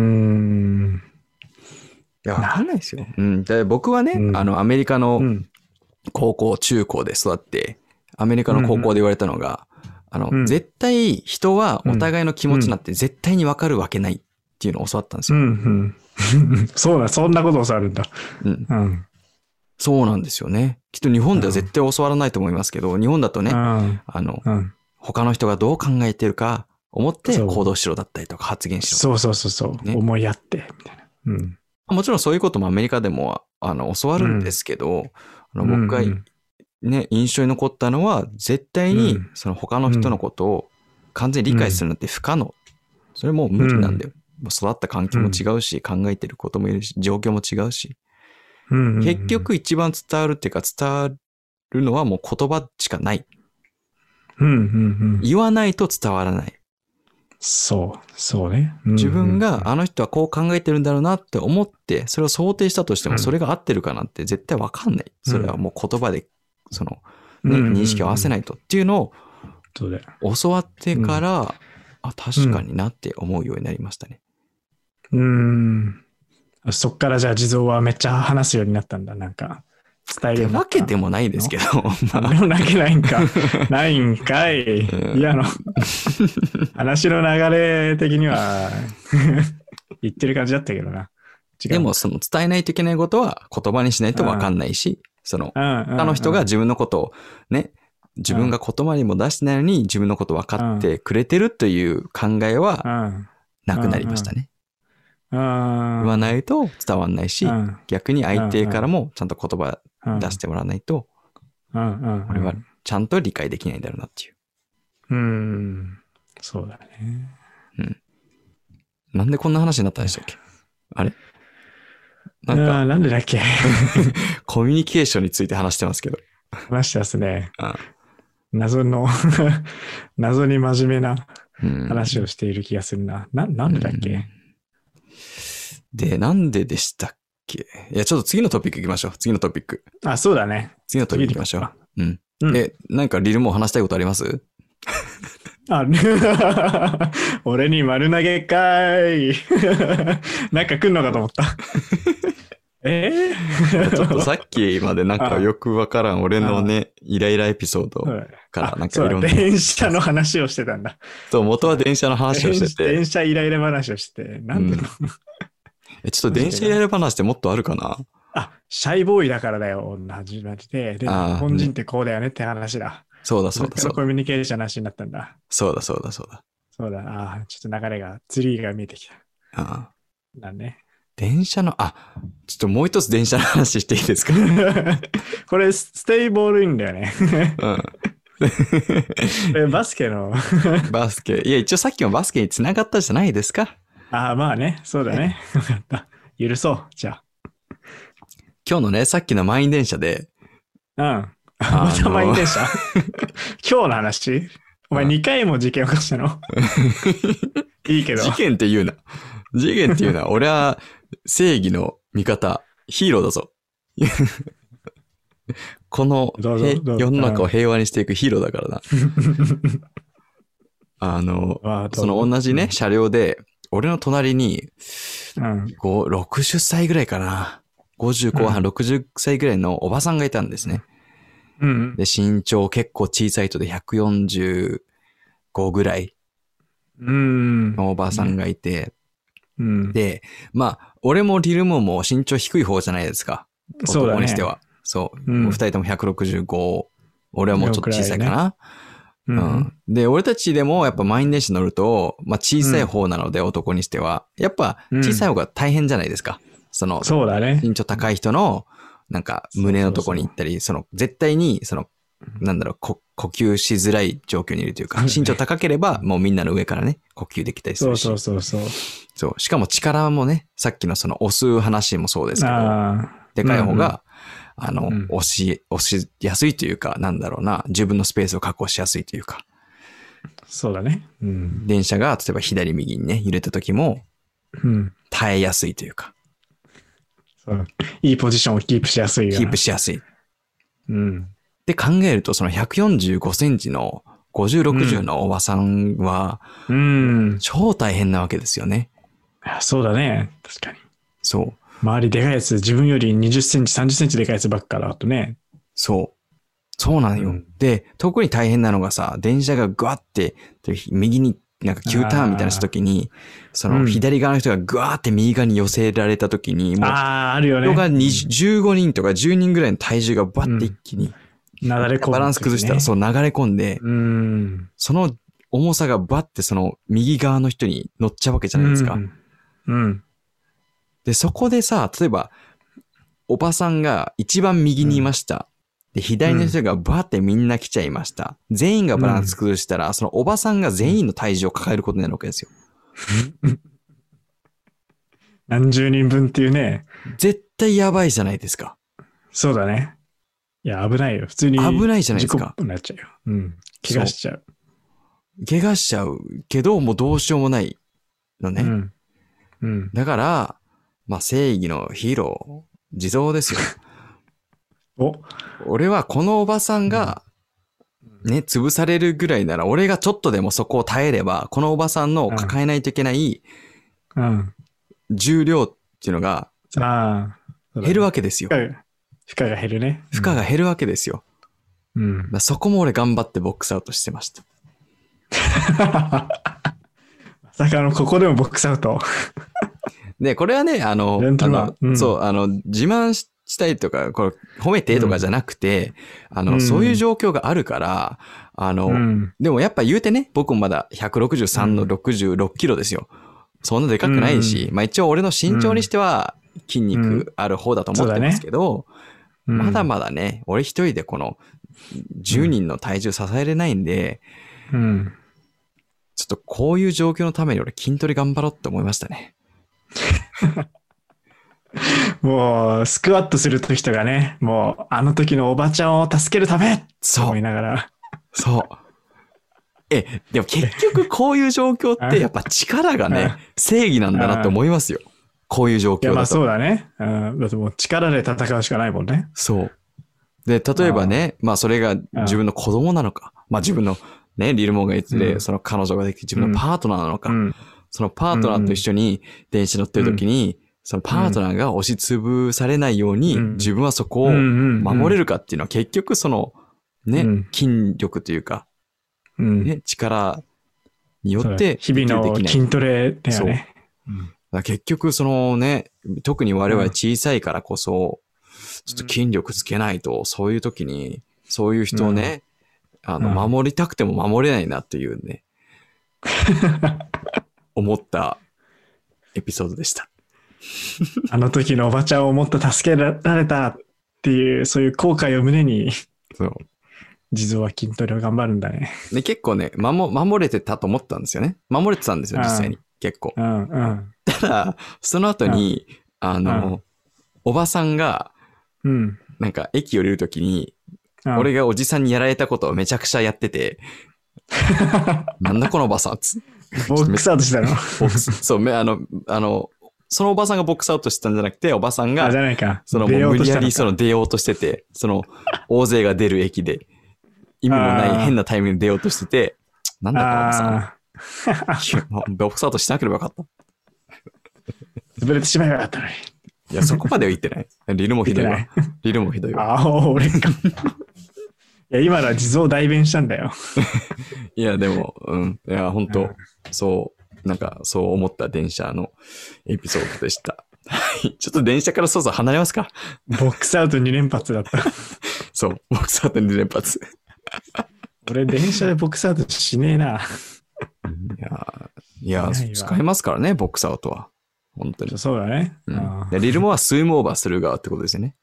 ん。や、わかんないですよ。うん。で僕はね、うんあの、アメリカのうん。高校、中高で育って、アメリカの高校で言われたのが、あの、うん絶対人はお互いの気持ちなんて絶対にわかるわけないっていうのを教わったんですうよ。んうん。そうだ、そんなことを教わるんだ。うん。うん。そうなんですよね。きっと日本では絶対教わらないと思いますけど、日本だとね、うん。あの、うん。他の人がどう考えてるか思って行動しろだったりとか発言しろ。そうそうそうそう。ね思いやって、みたいな。うん。もちろんそういうこともアメリカでもあの教わるんですけど、あの僕がうんね、印象に残ったのは、絶対にうんその他の人のことを完全に理解するなんて不可能。それもう無理なんだよ。育った環境も違うし、考えてることもいるし、状況も違うし、うんうんうん結、局一番伝わるっていうか伝わるのはもう言葉しかない。うんうんうん。言わないと伝わらない。そう、そうね。うんうん自分があの人はこう考えてるんだろうなって思って、それを想定したとしてもうんそれが合ってるかなんて絶対わかんない。それはもう言葉で、その、認識を合わせないとっていうのを。教わってから、あ、確かになって思うようになりましたね。うーん。そっからじゃあ地蔵はめっちゃ話すようになったんだ。なんか、伝える。わけでもないですけど、まもなけないんか。ないんかい。うんいやあの、話の流れ的には 言ってる感じだったけどな。でもその伝えないといけないことは言葉にしないとわかんないし、その、他他の人が自分のことをね、自分が言葉にも出してないのに自分のこと分かってくれてるという考えはうん。なくなりましたね。うん。言わないと伝わんないし、うん逆に相手からもちゃんと言葉うん出してもらわないと、うんうん。これはちゃんと理解できないんだろうなっていう。うん。そうだね。なんでこんな話になったんでしたっけ？あれ？なんか、なんでだっけ？コミュニケーションについて話してますけど。話してますね。あ謎の、謎に真面目なうん話をしている気がするな。な、なんでだっけ？で、なんででしたっけ？いや、ちょっと次のトピック行きましょう。次のトピック。あ、そうだね。次のトピック行きましょう。うん。うんえ、なんかリルも話したいことあります？あ、俺に丸投げかーい。なんか来んのかと思った。え？ちょっとさっきまでなんかよくわからん俺のね、イライラエピソードー、からなんかいろんな、電車の話をしてたんだ。そう、元は電車の話をしてて、電車イライラ話をしてて、なんでの、えちょっと電車イライラ話ってもっとあるかな？あ、シャイボーイだからだよ、始まりで。で、日本人ってこうだよねって話だ。そうだそうだそうだ。コミュニケーションの話になったんだ。そうだそうだそうだ。そうだ、あーちょっと流れが、ツリーが見えてきた。ああだね。電車の、あ、ちょっともう一つ電車の話していいですか？これ、ステイボールインだよね。うん。えバスケの。バスケ。いや、一応さっきもバスケに繋がったじゃないですか。ああ、まあね、そうだね。よかった。許そう、じゃ今日のね、さっきの満員電車で、あ。うん。また満員電車？今日の話？お前うん2回も事件起こしたの？いいけど。事件って言うな。事件って言うな。俺は正義の味方、ヒーローだぞ。この世の中を平和にしていくヒーローだからな。あの、その同じね、車両で、俺の隣に、うん。5 60歳ぐらいかな。50後半、60歳ぐらいのおばさんがいたんですね。うん。で、身長結構小さい人で145ぐらいうん。のおばさんがいて、うん。で、まあ、俺もリルモも身長低い方じゃないですか。そうだね男にしては。そう。うん二人とも165。俺はもうちょっと小さいかな。ううんん。で、俺たちでもやっぱ満員電車乗ると、まあ小さい方なので、男にしては。やっぱ小さい方が大変じゃないですか。その、そうだね。身長高い人の、なんか胸のとこに行ったり、その、絶対に、その、なんだろう、こ呼吸しづらい状況にいるというか、身長高ければ、もうみんなの上からね、呼吸できたりするし。そうそうそうそう。そう。しかも力もね、さっきのその押す話もそうですけど。でかい方が、あの、うん押し、押しやすいというか、なんだろうな、自分のスペースを確保しやすいというか、そうだね。うん。電車が例えば左右にね、揺れた時もうん。耐えやすいというか、そういいポジションをキープしやすいよな。キープしやすい。うん。って考えると、その145センチの50、60のおばさんは、うん。超大変なわけですよね。あそうだね。確かに。そう。周りでかいやつ、自分より20センチ、30センチでかいやつばっかだとね。そう。そうなんよ。うんで、特に大変なのがさ、電車がグワって、で右になんか急ターンみたいなした時に、そのうん左側の人がグワーって右側に寄せられた時に、もうああ、あるよね。人が20 15人とか10人ぐらいの体重がバッて一気に、なだれ込む、バランス崩したらそう流れ込んで、うん。その重さがバッてその右側の人に乗っちゃうわけじゃないですか。うん。うん。で、そこでさ、例えば、おばさんが一番右にいました。で、左の人がバーってみんな来ちゃいました。全員がバランス崩したら、そのおばさんが全員の体重を抱えることになるわけですよ。何十人分っていうね。絶対やばいじゃないですか。そうだね。いや、危ないよ。普通に。危ないじゃないですかなっちゃうよ。うん。怪我しちゃう。怪我しちゃうけど、もうどうしようもないのね。うん。うん。だから、まあ正義のヒーロー、地蔵ですよ。お、俺はこのおばさんが、ね、潰されるぐらいなら、俺がちょっとでもそこを耐えれば、このおばさんの抱えないといけないうん。重量っていうのが。減るわわけですよ。負荷が、減るね。負荷が減るわけですよ。うん。そこも俺頑張ってボックスアウトしてました。まさかの、ここでもボックスアウト？で、これはね、あの、あのうん。そう、あの、自慢ししたいとか、これ褒めてとかじゃなくて、あの、うん。そういう状況があるから、あの、うん。でもやっぱ言うてね、僕もまだ163のうん。66キロですよ。そんなでかくないし、まあ一応俺の身長にしては筋肉ある方だと思ってますけど、うん。まだまだね、俺一人でこの10人の体重支えれないんで、うん。ちょっとこういう状況のために俺筋トレ頑張ろうって思いましたね。もう、スクワットすると人がね、もう、あの時のおばちゃんを助けるためとそう思い、ながら。そう。え、でも結局こういう状況って やっぱ力がね、正義なんだなって思いますよ。こういう状況だと。そうだね。うん。だってもう力で戦うしかないもんね。そう。で、例えばね、まあそれが自分の子供なのか、まあ自分のね、リルモンが言ってその彼女ができて自分のパートナーなのか、うん。そのパートナーと一緒に電車乗ってる時に、そのパートナーが押しつぶされないように、うん。自分はそこを守守れるかっていうのは結局その、ね、うん。筋力というか、うん。ね、力によって日々の。筋トレだよね。結局そのね、特に我々小さいからこそ、ちょっと筋力つけないと、そういう時に、そういう人をね、あの、うん。守りたくても守れないなっていうね、思ったエピソードでした。あの時のおばちゃんをもっと助けられたっていう、そういう後悔を胸に、そう。地蔵は筋トレを頑張るんだね。で、結構ね、守、守れてたと思ったんですよね。守れてたんですよ、実際に。結構。うんうん。ただ、その後に、あの、おばさんが、うん。なんか駅降りるときに、うん俺がおじさんにやられたことをめちゃくちゃやってて、なんだこのおばさんつ ボックスアウトしたの？ボックスそう、めあの、あの、そのおばさんがボックスアウトしてたんじゃなくて、おばさんあ、じが、ゃないか。その出もう無理やりその出ようとしてて、その大勢が出る駅で、意味もない変なタイミングで出ようとしてて、なんだこのおばさん。ボックスアウトしなければよかった。あ、潰れてしまえばよかったのに。いや、そこまでは言ってない。リルもひどいわ。リルもひどいわ。ああ、俺か。いや、今のは地蔵代弁したんだよ。いや、でも、うん。いや、本当うんそう、なんか、そう思った電車のエピソードでした。はい。ちょっと電車からそうそう離れますか？ボックスアウト2連発だった。そう。ボックスアウト2連発。俺、電車でボックスアウトしねえな。いや、いやないわ使えますからね、ボックスアウトは。本当に。そうだね。うんリルモはスイムオーバーする側ってことですよね。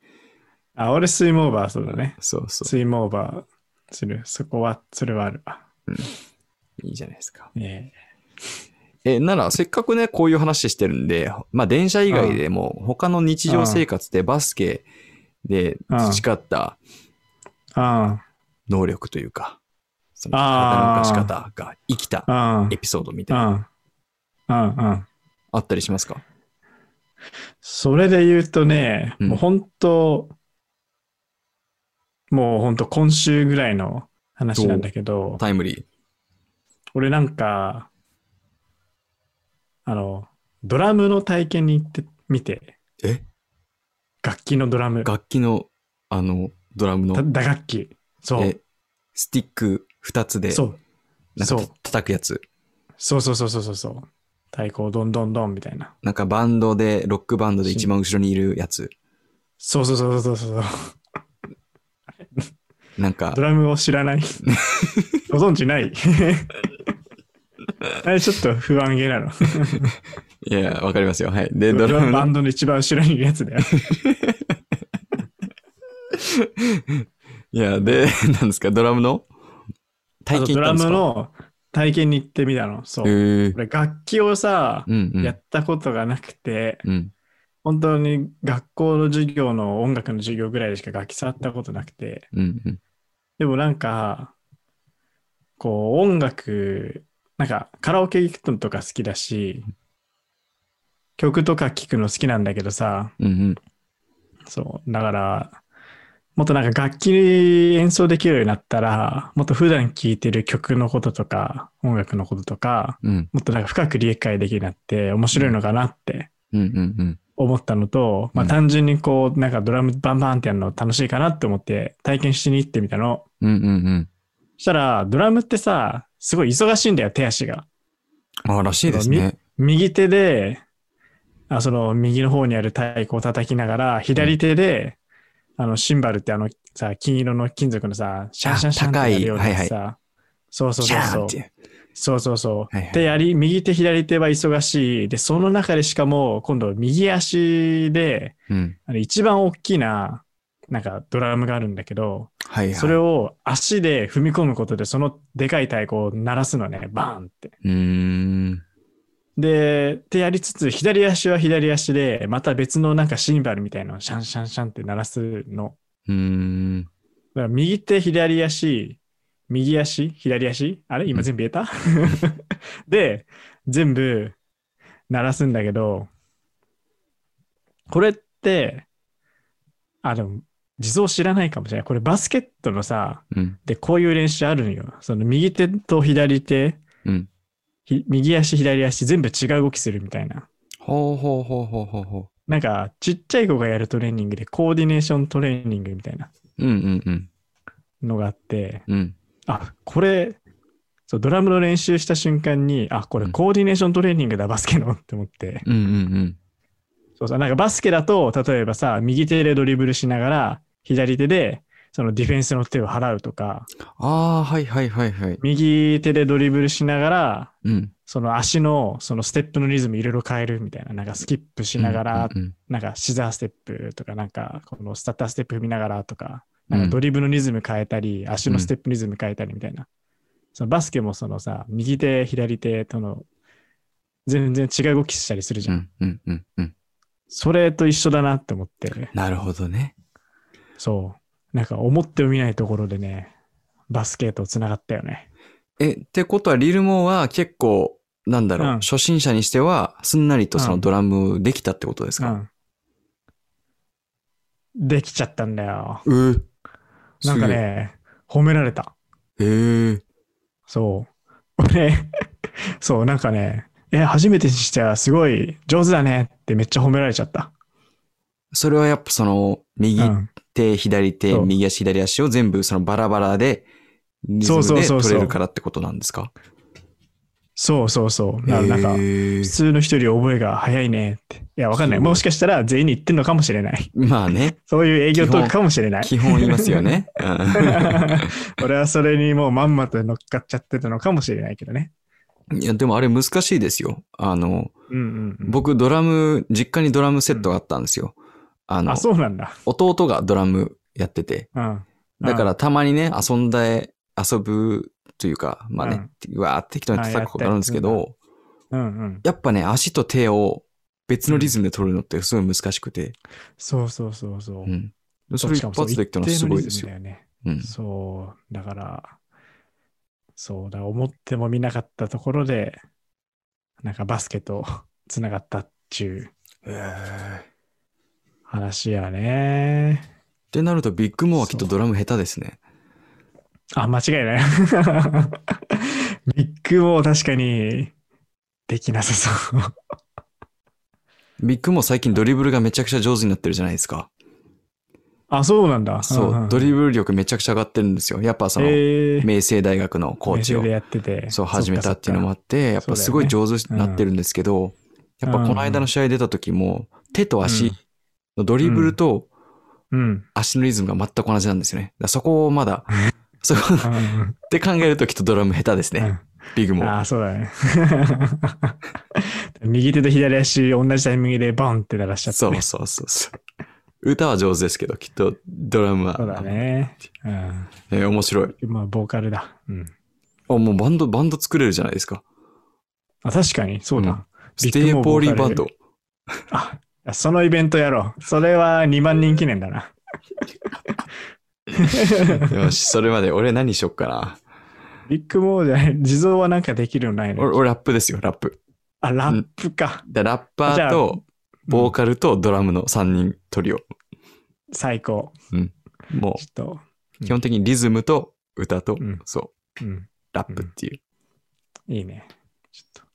あ、俺、スイムオーバー、そうだね。そうそスイムオーバーする。そこは、それはあるわ。う。いいじゃないですか。ええ、なら、せっかくね、こういう話してるんで、まあ、電車以外でも、他の日常生活でバスケで培った能力というか、その体の動かし方が生きた。エピソードみたいな、うん。うん。うん。あったりしますか？それで言うとね、うんもう本当、もう本当今週ぐらいの話なんだけど、タイムリー。俺なんか、あの、ドラムの体験に行ってみて、え？楽器のドラム、楽器の、あの、ドラムの？だ、打楽器。そう。え、スティック二つで、そう。なんかそう叩くやつ？そうそうそうそうそうそう。太鼓どんどんどんみたいな。なんかバンドで、ロックバンドで一番後ろにいるやつ？そうそうそうそうそうそう。なんかド、ラムを知らない ご存知ない？あれちょっと不安げなの。いや、わかりますよ。はい。で、ドドラムの、バンドの一番後ろにいるやつだよ。いや、で、なんですか、ドラムの？体験行ったんですか？ムの、体験に行ってみたの。そう。へえ。俺楽器をさ、うんうん。やったことがなくて、うん。本当に学校の授業の音楽の授業ぐらいでしか楽器触ったことなくて、うんうん。でもなんか、こう音楽、なんかカラオケ行くのとか好きだし、曲とか聴くの好きなんだけどさ、うんうん。そう、だから、もっとなんか楽器演奏できるようになったら、もっと普段聴いてる曲のこととか、音楽のこととか、うんもっとなんか深く理解できるようになって面白いのかなってうんうんうん。思ったのと、まあうん単純にこう、なんかドラムバンバンってやるの楽しいかなって思って体験しに行ってみたの。うんうんうん。そしたら、ドラムってさ、すごい忙しいんだよ、手足が。あらしいですね。右手で、あその右の方にある太鼓を叩きながら、左手で、あの、シンバルってあのさ、金色の金属のさ、シャンシャンシャンってやるような高いはいさ、そうそうシそうそう。そうそうそう。はいはいで、やり、右手、左手は忙しい。で、その中でしかも、今度、右足で、うん。あの一番大きな、なんかドラムがあるんだけど、はいはい。それを足で踏み込むことで、そのでかい太鼓を鳴らすのね、バーンって。うーん。で、ってやりつつ、左足は左足で、また別のなんかシンバルみたいなのをシャンシャンシャンって鳴らすの。うーん。だから右手、左足、右足、左足あれ？今全部言えた、で、全部鳴らすんだけど、これって、あ、でも、地蔵知らないかもしれない。これバスケットのさ、うん。で、こういう練習あるのよ。その右手と左手、うん。ひ右足、左足、全部違う動きするみたいな。ほうほうほうほうほうほなんか、ちっちゃい子がやるトレーニングで、コーディネーショントレーニングみたいなう。うんうんうん。のがあって、うん。あ、これ、そう、ドラムの練習した瞬間に、あ、これうんコーディネーショントレーニングだ、バスケのって思って。うんうんうん。そうそう、なんかバスケだと、例えばさ、右手でドリブルしながら、左手で、そのディフェンスの手を払うとか、ああ、はいはいはいはい。右手でドリブルしながら、うん。その足の、そのステップのリズムいろいろ変えるみたいな、なんかスキップしながら、うんうんなんかシザーステップとか、なんかこのスタッターステップ踏みながらとか、なんかドリブルのリズム変えたり、足のステップリズム変えたりみたいな。そのバスケもそのさ、右手、左手との全然違う動きしたりするじゃ。うんんうんうんうん。それと一緒だなって思って、なるほどね。そう。なんか思ってもみないところでね、バスケと繋がったよね。え、ってことは、リルモは結構、なんだろう、うん初心者にしては、すんなりとそのドラムできたってことですか、うん。できちゃったんだよ。え？ーなんか。ね、褒められた。すげええーそう。俺、そう、なんかね、え、初めてにしてはすごい上手だねってめっちゃ褒められちゃった。それはやっぱその、右うん。手、左手、右足、左足を全部そのバラバラでそうそうそう取れるからってことなんですか？そうそうそう。ななんか、えー普通の人より覚えが早いねって。いや、わかんない。もしかしたら全員に言ってんのかもしれない。まあね、そういう営業トークかもしれない。基本言いますよね。うん俺はそれにもうまんまと乗っかっちゃってたのかもしれないけどね。いや、でもあれ難しいですよ。あの、うんうん、うん。僕ドラム、実家にドラムセットがあったんですよ。あのあ、、そうなんだ。弟がドラムやってて、うん。だからたまにね、遊んで、遊ぶというか、まあね、うわーって適当に叩くことあるんですけあど、うんうん。やっぱね、足と手を別のリズムで取るのってすごい難しくて、そうそうそうそう。うん。それ一発できたのはすごいですよ。よね。うん。そう、だから、そうだ、思ってもみなかったところで、なんかバスケと つながったっちゅうえー話やね。ってなると、ビッグモアきっとドラム下手ですね。あ、間違いない。ビッグも確かにできなさそう。ビッグモア最近ドリブルがめちゃくちゃ上手になってるじゃないですか。あ、そうなんだ。そう、ドリブル力めちゃくちゃ上がってるんですよ。やっぱその、えー、明星大学のコーチをやってて。そう始めたっていうのもあっって、やっぱすごい上手になってるんですけど、やっぱこの間の試合出た時も、手と足のドリブルとうん。足のリズムが全く同じなんですよね。そこをまだ、そこって考えるときっとドラム下手ですね。ビッグモア。ああ、そうだね。右手と左足同じタイミングでバンって鳴らしちゃった、ね。そうそうそうそう。歌は上手ですけど、きっとドラムは。そうだね。うん。えー面白い。まあ、ボーカルだ。うん。あ、もうバンド、バンド作れるじゃないですか。あ、確かに、そうだ。うんステイポーリーバンド。あ、そのイベントやろう。それは2万人記念だな。よし、それまで俺何しよっかな。ビッグモーじゃない、地蔵はなんかできるのないの俺、俺ラップですよ、ラップ。あ、ラップか。で、ラッパーと、ボーカルとドラムの3人トリオ。最高。もちょっと。う、基本的にリズムと歌と、うんそう、うん。ラップっていう。いいね。ちょっと。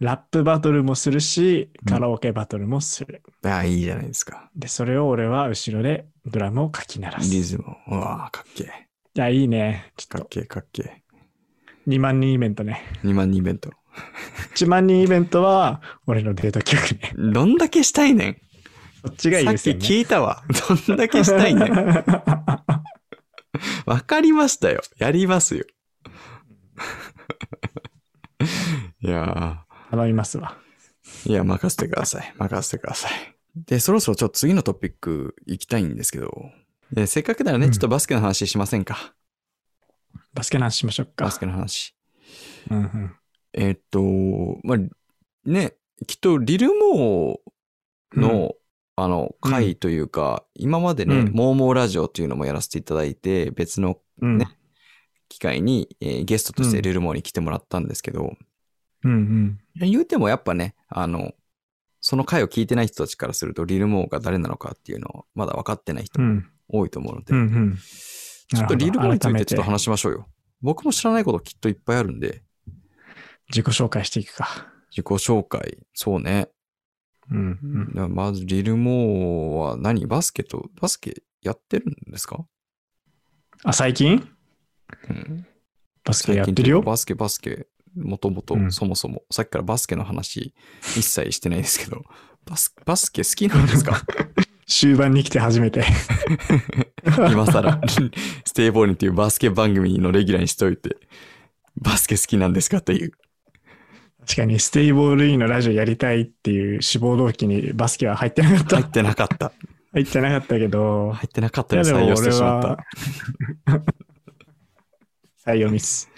ラップバトルもするし、うんカラオケバトルもする。ああ、いいじゃないですか。で、それを俺は後ろでドラムをかき鳴らす。いリズムを。うわあ、かっけえ。や、いいね。ちょっとかっけえ、かっけえ。2万人イベントね。2万人イベント。1万人イベントは俺のデート曲ね。どんだけしたいねん。そっちがいいさっきですよね。聞いたわ。どんだけしたいねん。わかりましたよ。やりますよ。いや頼みますわ。ーいや、任せてください。任せてください。で、そろそろちょっと次のトピック行きたいんですけど、でせっかくならね、うんちょっとバスケの話しませんか。バスケの話しましょうか。バスケの話。うんうん。えーっと、まあ、ね、きっとリルモーの、あの、回というか、今までね、うんモーモーラジオっていうのもやらせていただいて、別のうん。ね機会に、えーゲストとしてリルモーに来てもらったんですけど、うんうん。言うてもやっぱね、あの、その回を聞いてない人たちからすると、リルモーが誰なのかっていうのをまだ分かってない人もうん。多いと思うので、うんうん。ちょっとリルモーについててちょっと話しましょうよ。僕も知らないこときっといっぱいあるんで、自己紹介していくか。自己紹介、そうね。うんうん。まず、リルモーは何？バスケと、バスケやってるんですか、あ、最近？うん、バスケやってるよ。バスケ、バスケ、もともとう、んそもそも、さっきからバスケの話、一切してないですけど、バスバスケ好きなんですか？終盤に来て初めて。今更、ステイボールっていうバスケ番組のレギュラーにしといて、バスケ好きなんですかっていう。確かにステイボールインのラジオやりたいっていう志望動機にバスケは入ってなかった。入ってなかった。入ってなかったけど、入ってなかったいやでもら採用して俺しまったは。採用ミス。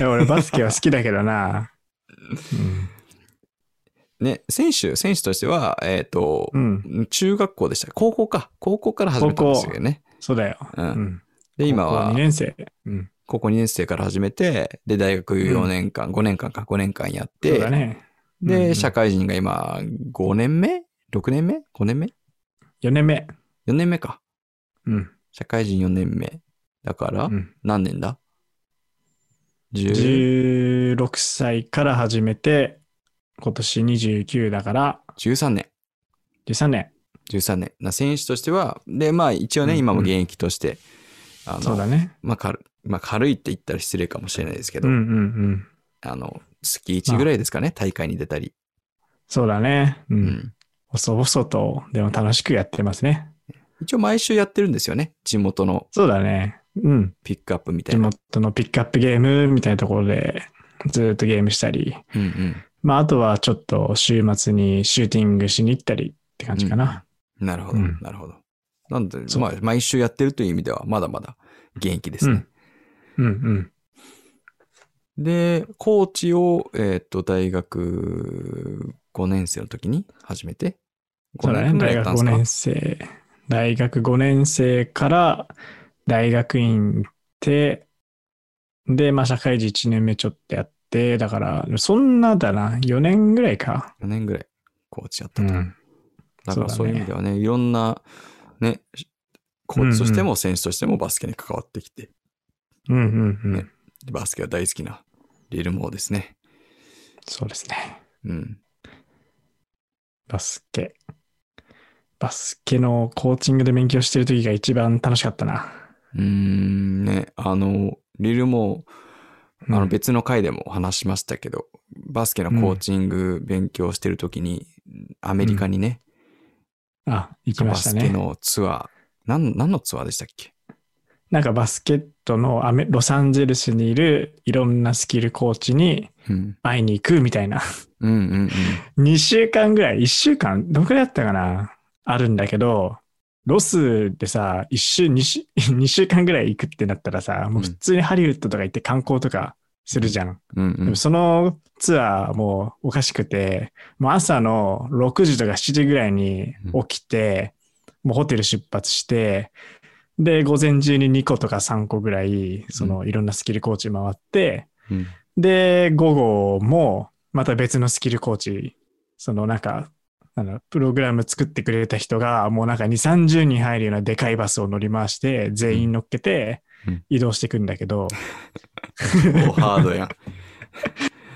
俺バスケは好きだけどな。ね、選手、選手としては、えっ、と、うん。うん。中学校でした。高校か。高校から始めたんですよね。そうだよ。うんうん。で、今高校は2、年生。うん。高校2年生から始めて、で、大学4年間、5年間か、5年間やっそうて、だね。うんで、うん社会人が今、5年目 ?6 年目 ?5 年目？4年目。?4 年目か。うん。社会人4年目。だから、うん何年だ ?10、16歳から始めて、今年29だから、13年。13年。13年。な選手としては、で、まあ一応ね、うん今も現役として、あの、そうだね。まあ軽まあ軽いって言ったら失礼かもしれないですけど、うんうんうん。あの、月1ぐらいですかね、大会に出たり。そうだね。う。うんん。細々と、でも楽しくやってますね。一応毎週やってるんですよね。地元のそうだね。うん。ピックアップみたい地な。元のピックアップゲームみたいなところで、ずっとゲームしたり。うんうん。まあ、あとはちょっと週末にシューティングしに行ったりって感じかな。なるほど、うんなるほど。なんで、まあ、毎週やってるという意味では、まだまだ現役ですね。うんうん。で、コーチを、えっ、と、大学5年生の時に始めて、そうだね。大学5年生。大学5年生から大学院行って、で、まあ、社会人1年目ちょっとやって、だから、そんなだな、4年ぐらいか。4年ぐらいコーチやったと。うん。だからそそういう意味ではね、いろんな、ね、コーチとしても選手としてもバスケに関わってきて、うんうんうん。ねバスケが大好きなリルモーですね。そうですね。うん。バスケ。バスケのコーチングで勉強してる時が一番楽しかったな。うーん、ね、あの、リルモー、あうんの別の回でも話しましたけど、バスケのコーチング勉強してる時に、アメリカにね、あ、行きまバしたね。スケのツアー、なん、何のツアーでしたっけ？なんかバスケットのアメロサンゼルスにいるいろんなスキルコーチにうん。会いに行くみたいな。うんうんうん。2週間ぐらい、1週間、どんくらいだったかな？あるんだけど、ロスでさ、1週、2週、2週間ぐらい行くってなったらさ、もう普通にハリウッドとか行って観光とかするじゃん。うんうんでも。そのツアーもうおかしくて、もう朝の6時とか7時ぐらいに起きて、もうホテル出発して、で、午前中に2個とか3個ぐらい、そのいろんなスキルコーチ回って、うんで、午後もまた別のスキルコーチ、そのなんか、あのプログラム作ってくれた人が、もうなんか2、30人入るようなでかいバスを乗り回して、全員乗っけてうん移動していくんだけど、おハードやん。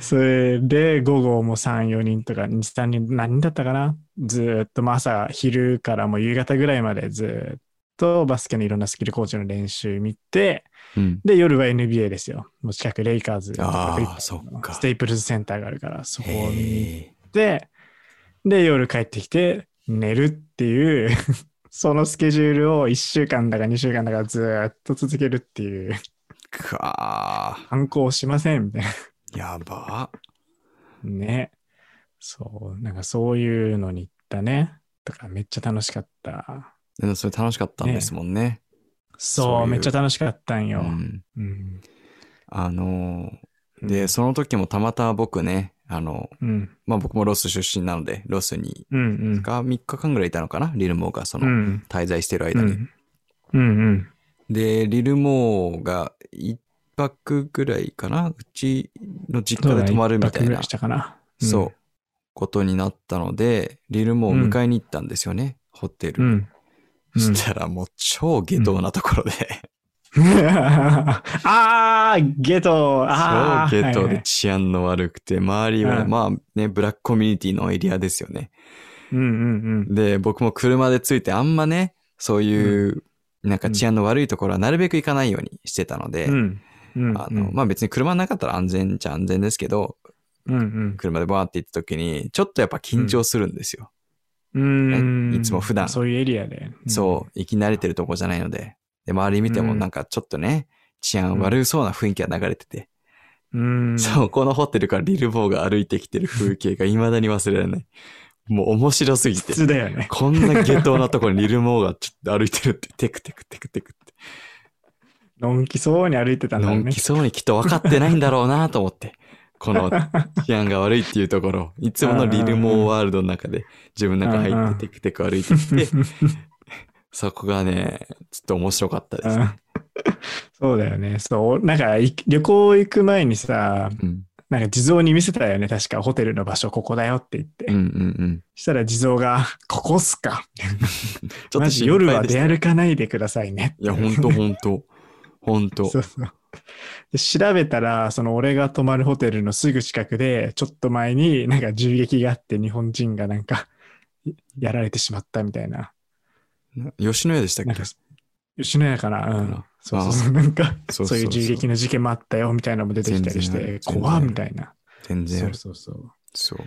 それで午後も3、4人とか2、3人、何人だったかな？ずーっと、まあ朝、昼からもう夕方ぐらいまでずーっとバスケのいろんなスキルコーチの練習見て、うん。で、夜は NBA ですよ。もう近くレイカーズステイプルズセンターがあるから、そこに行っへて、で、夜帰ってきて寝るっていう、そのスケジュールを1週間だか2週間だかずーっと続けるっていう、ーか反抗しませんみたいな。ー。やば。ね。そう、なんかそういうのに行ったね。だからめっちゃ楽しかった。でもそれ楽しかったんですもんね。そう、そうめっちゃ楽しかったんよ。うん。うん。あのー、で、その時もたまたま僕ね、あの、うん。まあ僕もロス出身なので、ロスに、うんうん。が3日間ぐらいいたのかな？リルモーがその、うん。滞在してる間に。うん。うんうん。で、リルモーが1泊ぐらいかな？うちの実家で泊まるみたいな。そう、ことになったので、リルモー迎えに行ったんですよね、ホテル。そしたらもう超下等なところで、あー、ゲトあー。超下等はいはいで治安の悪くて、周りはうんまあね、ブラックコミュニティのエリアですよね。うんうんで、僕も車で着いてあんまね、そういう、なんか治安の悪いところはなるべく行かないようにしてたので、うん。うん。うん。あの、まあ別に車なかったら安全っちゃ安全ですけど、うん車でバーって行った時に、ちょっとやっぱ緊張するんですよ。うん。うん。いつも普段そういうエリアで。そう、行き慣れてるとこじゃないので。で、周り見てもうんなんかちょっとね、治安悪そうな雰囲気が流れてて、うん。うん。そう、このホテルからリルボーが歩いてきてる風景が未だに忘れられない。もう面白すぎて普。通だよね。こんな下等なところにリルモーがちょっと歩いてるって、テクテクテクテクって。のんきそうに歩いてたんだねのんき。そうにきっと分かってないんだろうなと思って。この治安が悪いっていうところ、いつものリルモーワールドの中で自分の中入ってテクテク歩いてきて、そこがね、ちょっと面白かったですね。そうだよね。そう。なんか、い旅行行く前にさ、うん。なんか地蔵に見せたよね。確かホテルの場所ここだよって言って。うんうんうん。したら地蔵が、ここっすか。ちょっとマジ心夜は。出歩かないでくださいね。いや、ほんとほんと。ほんとそ。うそう。で調べたら、その俺が泊まるホテルのすぐ近くで、ちょっと前になんか銃撃があって日本人がなんかやられてしまったみたいな。吉野家でしたっけ？吉野家かな？うんあ。そうそうそう。なんか、そうそういう銃撃の事件もあったよみたいなのも出てきたりして、怖っみたいな。そう全然ある。そうそう。そう。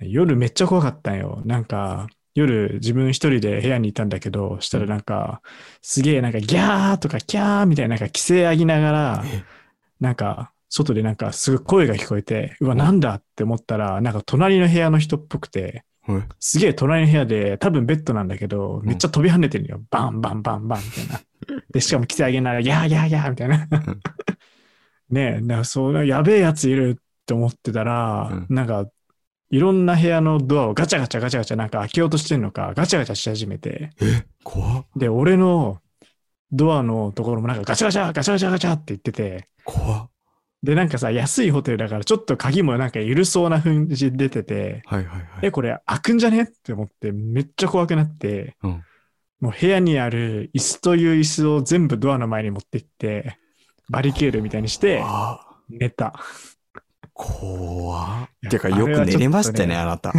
夜めっちゃ怖かったんよ。なんか、夜自分一人で部屋にいたんだけど、したらなんか、すげえなんかギャーとかキャーみたいななんか規制上げながらえ、なんか、外でなんかすごい声が聞こえて、うわ、なんだって思ったら、なんか隣の部屋の人っぽくて、はい。すげえ隣の部屋で、多分ベッドなんだけど、めっちゃ飛び跳ねてるのよ。バンバンバンバンみたいな。で、しかも規制上げながら、ギャーギャーギャーみたいな。ねえ、なんかそう、やべえやついるって思ってたら、うん。なんか、いろんな部屋のドアをガチャガチャガチャガチャなんか開けようとしてんのか、ガチャガチャし始めて、え、怖っ。で、俺のドアのところもなんかガチャガチャガチャガチャガチャって言ってて、怖っで、なんかさ、安いホテルだからちょっと鍵もなんか緩そうな雰囲気出てて、はいはいはい。え、これ開くんじゃねって思ってめっちゃ怖くなって、うんもう部屋にある椅子という椅子を全部ドアの前に持って行って、バリケードみたいにして寝た。怖っいやてかよく寝れましたね、あなた。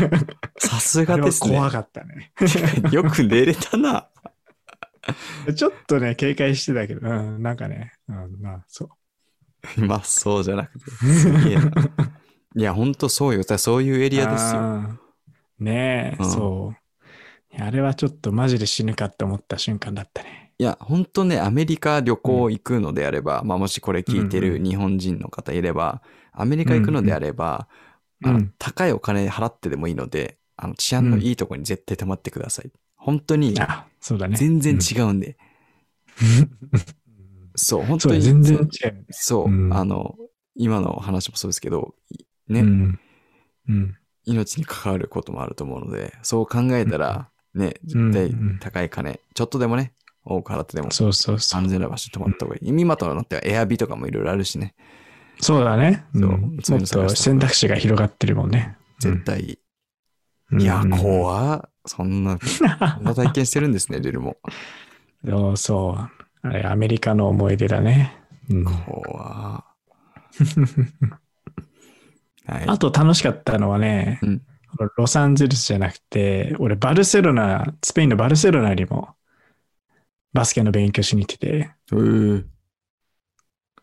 さすがですね怖。かったね。よく寝れたな。ちょっとね、警戒してたけど、うん、なんかね、うん、まあ、そう。まあそうじゃなくて。すげえな。いや、ほんとそうよ。そういうエリアですよ。ねえ、うんそう。あれはちょっとマジで死ぬかって思った瞬間だったね。いや、ほんとね、アメリカ旅行行くのであれば、まあもしこれ聞いてるうんう日本人の方いれば、アメリカ行くのであれば、うんあの高いお金払ってでもいいので、あの治安のいいとこに絶対泊まってください。本当にあ、そうだね。全然違うんで。うんそう、本当に。全然違う。そう、うんあの、今の話もそうですけど、ね、うん。うん。命に関わることもあると思うので、そう考えたら、ね、うん絶対高い金、ちょっとでもね、多く払ってでもそうそうそう。安全な場所に泊まった方がいい。今となってはエアビとかもいろいろあるしね、そうだね。そうんもっそういうの探と選択肢が広がってるもんね。絶対いい。うんいや、うん怖っそんな、そんな体験してるんですね、ルルも。そ うそう。あれ、アメリカの思い出だね。うん怖っはい。あと楽しかったのはね、うんロサンゼルスじゃなくて、俺バルセロナ、スペインのバルセロナにもバスケの勉強しに行ってて、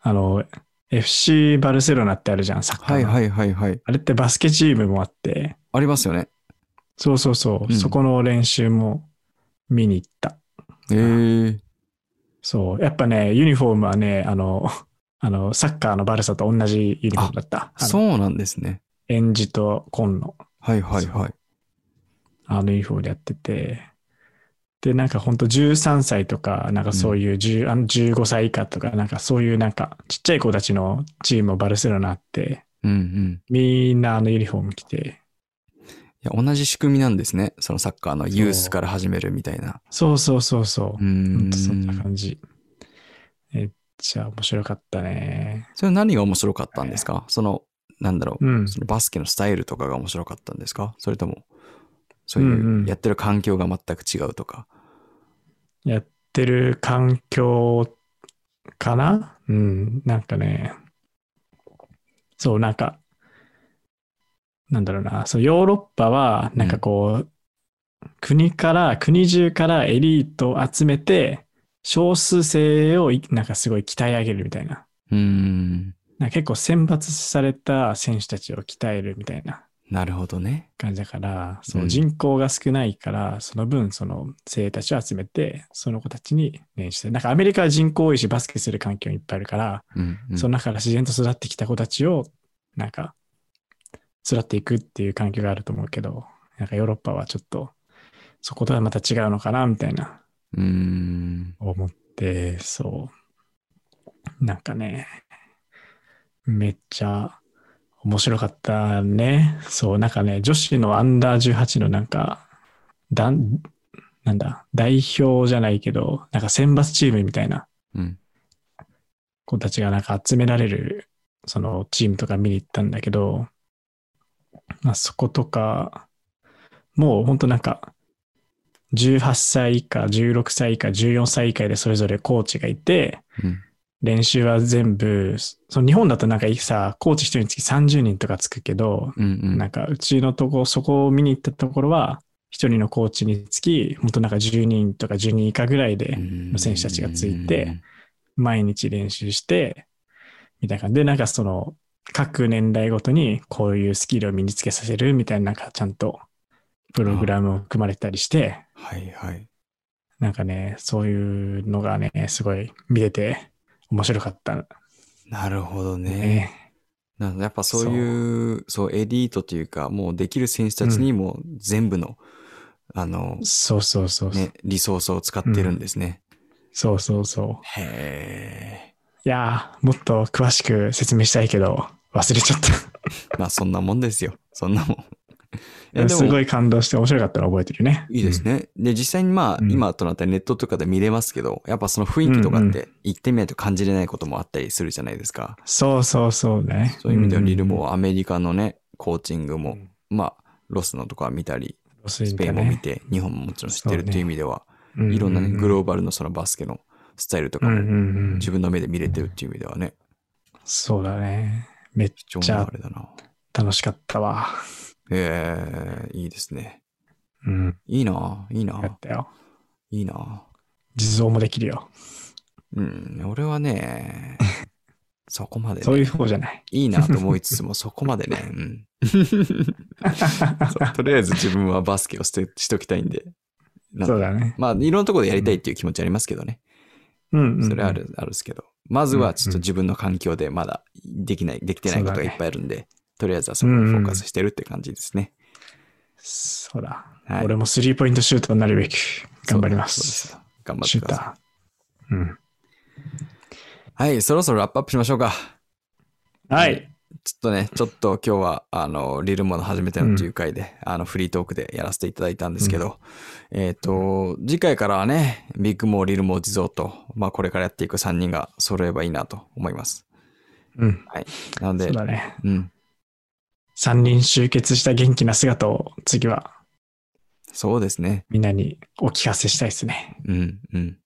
あの、FC バルセロナってあるじゃん、サッカーの。はいはいはいはい。あれってバスケチームもあって、ありますよね。そうそうそう、うんそこの練習も見に行った。えー、そう。やっぱね、ユニフォームはね、あの、あの、サッカーのバルサと同じユニフォームだった。そうなんですね。エンジとコンの、はいはいはい。あのユニフォームでやってて、で、なんかほんと13歳とか、なんかそういう10、あの15歳以下とか、なんかそういうなんかちっちゃい子たちのチームもバルセロナあって、うんうん。みんなあのユニフォーム着て、いや、同じ仕組みなんですね。そのサッカーのユースから始めるみたいな。そうそうそうそうう。ーんほんとそんな感じ。めっちゃ面白かったね。それ何が面白かったんですか？その、なんだろう、うん。そのバスケのスタイルとかが面白かったんですか？それとも、そういうんうんうやってる環境が全く違うとか。やってる環境かな？うん、なんかね、そう、なんか、なんだろうな、そう、ヨーロッパは、なんかこう、国から、国中からエリートを集めて、少数生をいなんかすごい鍛え上げるみたいな。うーん。な結構選抜された選手たちを鍛えるみたいななるほどね。感じだから、そううん人口が少ないから、その分、その精鋭たちを集めて、その子たちに練習して、なんかアメリカは人口多いし、バスケする環境いっぱいあるから、うん、うん。その中から自然と育ってきた子たちを、なんか、育っていくっていう環境があると思うけど、なんかヨーロッパはちょっと、そことはまた違うのかな、みたいな、うーん。思って、そう。なんかね、めっちゃ面白かったね。そう、なんかね、女子のアンダー18のなんか、だん、なんだ、代表じゃないけど、なんか選抜チームみたいなうん。子たちがなんか集められる、そのチームとか見に行ったんだけど、まあそことか、もう本当なんか、18歳以下、16歳以下、14歳以下でそれぞれコーチがいて、うん。練習は全部、その日本だとなんかさ、コーチ一人につき30人とかつくけど、うん。うん。なんかうちのとこ、そこを見に行ったところは、一人のコーチにつき、本当なんか10人とか10人以下ぐらいで、うん選手たちがついて、毎日練習して、みたいな感じで、なんかその、各年代ごとにこういうスキルを身につけさせるみたいな、なんかちゃんとプログラムを組まれたりして、はいはい。なんかね、そういうのがね、すごい見てて面白かったなるほどね。ね。なんかやっぱそういう、そう、エリートというか、もうできる選手たちにも全部の、あの、そうそうそうそう、ね、リソースを使ってるんですね。そうそうそう。へいやー、もっと詳しく説明したいけど、忘れちゃっえ。まあそんなもんですよ。そんなもん。いやた。ですもごい感動して面白かったの覚えてるね。いいですね。で、実際にまあ、うん今となったらネットとかで見れますけど、やっぱその雰囲気とかって行ってみないと感じれないこともあったりするじゃないですか。そうそうそうね。そういう意味ではんリルもアメリカのね、コーチングも、うんまあ、ロスのとか見たり、ススペインも見て、日本ももちろん知ってるっていう意味では、うんいろんなね、グローババルのそのバスケのスタイルとかうんうんもうん自分の目で見れてるっていう意味ではね、そうだね。めっちゃなあれだな。楽しかったわ。ええいいですね。うん。いいな、いいやっな、たよ。いいな。地蔵もできるよ。うん、俺はね、そこまで、ね、そういう方じゃない。いいなと思いつつも、そこまでね、うん。とりあえず自分はバスケをしてしときたいんで。なんかそうだね。まあ、いろんなところでやりたいっていう気持ちありますけどね。うんうん。それはあ。る、あるですけど。まずはちょっと自分の環境でまだできない、できてないことがいっぱいあるんで、とりあえずはそこにフォーカスしてるって感じですね。そうだ。はい俺もスリーポイントシュートになるべく頑張りま。すす。頑張ってくださター。うん。はい、そろそろラップアップしましょうか。はい。ちょっとね、ちょっと今日は、あの、リルモの初めての10回で、あの、フリートークでやらせていただいたんですけど、えっ、と、次回からはね、ビッグモー、リルモー、地蔵と、まあ、これからやっていく3人が揃えばいいなと思います。うん。はい。なのでそう、だね。うん、三人集結した元気な姿を次はそうですね。みんなにお聞かせしたいですね。うん、うん。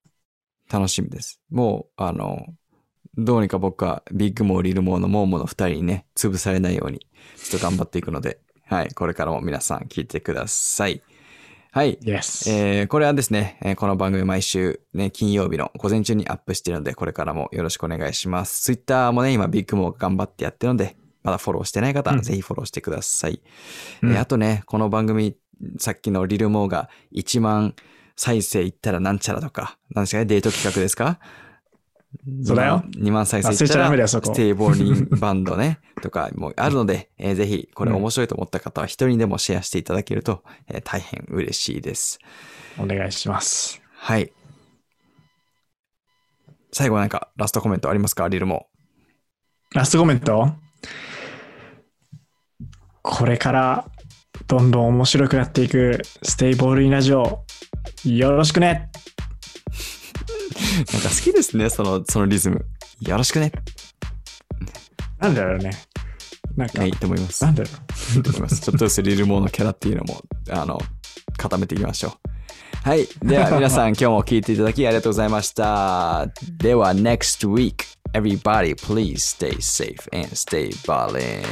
楽しみです。もう、あの、どうにか僕はビッグモー、リルモーのモーモの二人にね、潰されないように、ちょっと頑張っていくので、はい、これからも皆さん聞いてください。はい。Yes. えーこれはですね、えーこの番組毎週ね、金曜日の午前中にアップしてるので、これからもよろしくお願いします。ツイッターもね、今ビッグモーが頑張ってやってるので、まだフォローしてない方、うんぜひフォローしてください。うんえーあとね、この番組、さっきのリルモーが1万再生いったらなんちゃらとか、なんですかね、デート企画ですか？そうだよ2万再生いったら、ステイボーリンバンドね、とかもあるので、えーぜひこれ面白いと思った方は一人でもシェアしていただけると、えー大変嬉しいです。お願いします。はい。最後なんかラストコメントありますか？リルモ。ラストコメント？これからどんどん面白くなっていくステイボールインラジオよろしくね なんか好きですね、その、そのリズム。よろしくね。なんだろうね。なんか、いいと思います。ないんだろいと思います。ちょっとずつリルモのキャラっていうのも、あの、固めていきましょう。はい。では皆さん 今日も聞いていただきありがとうございました。では next week, everybody please stay safe and stay ballin'.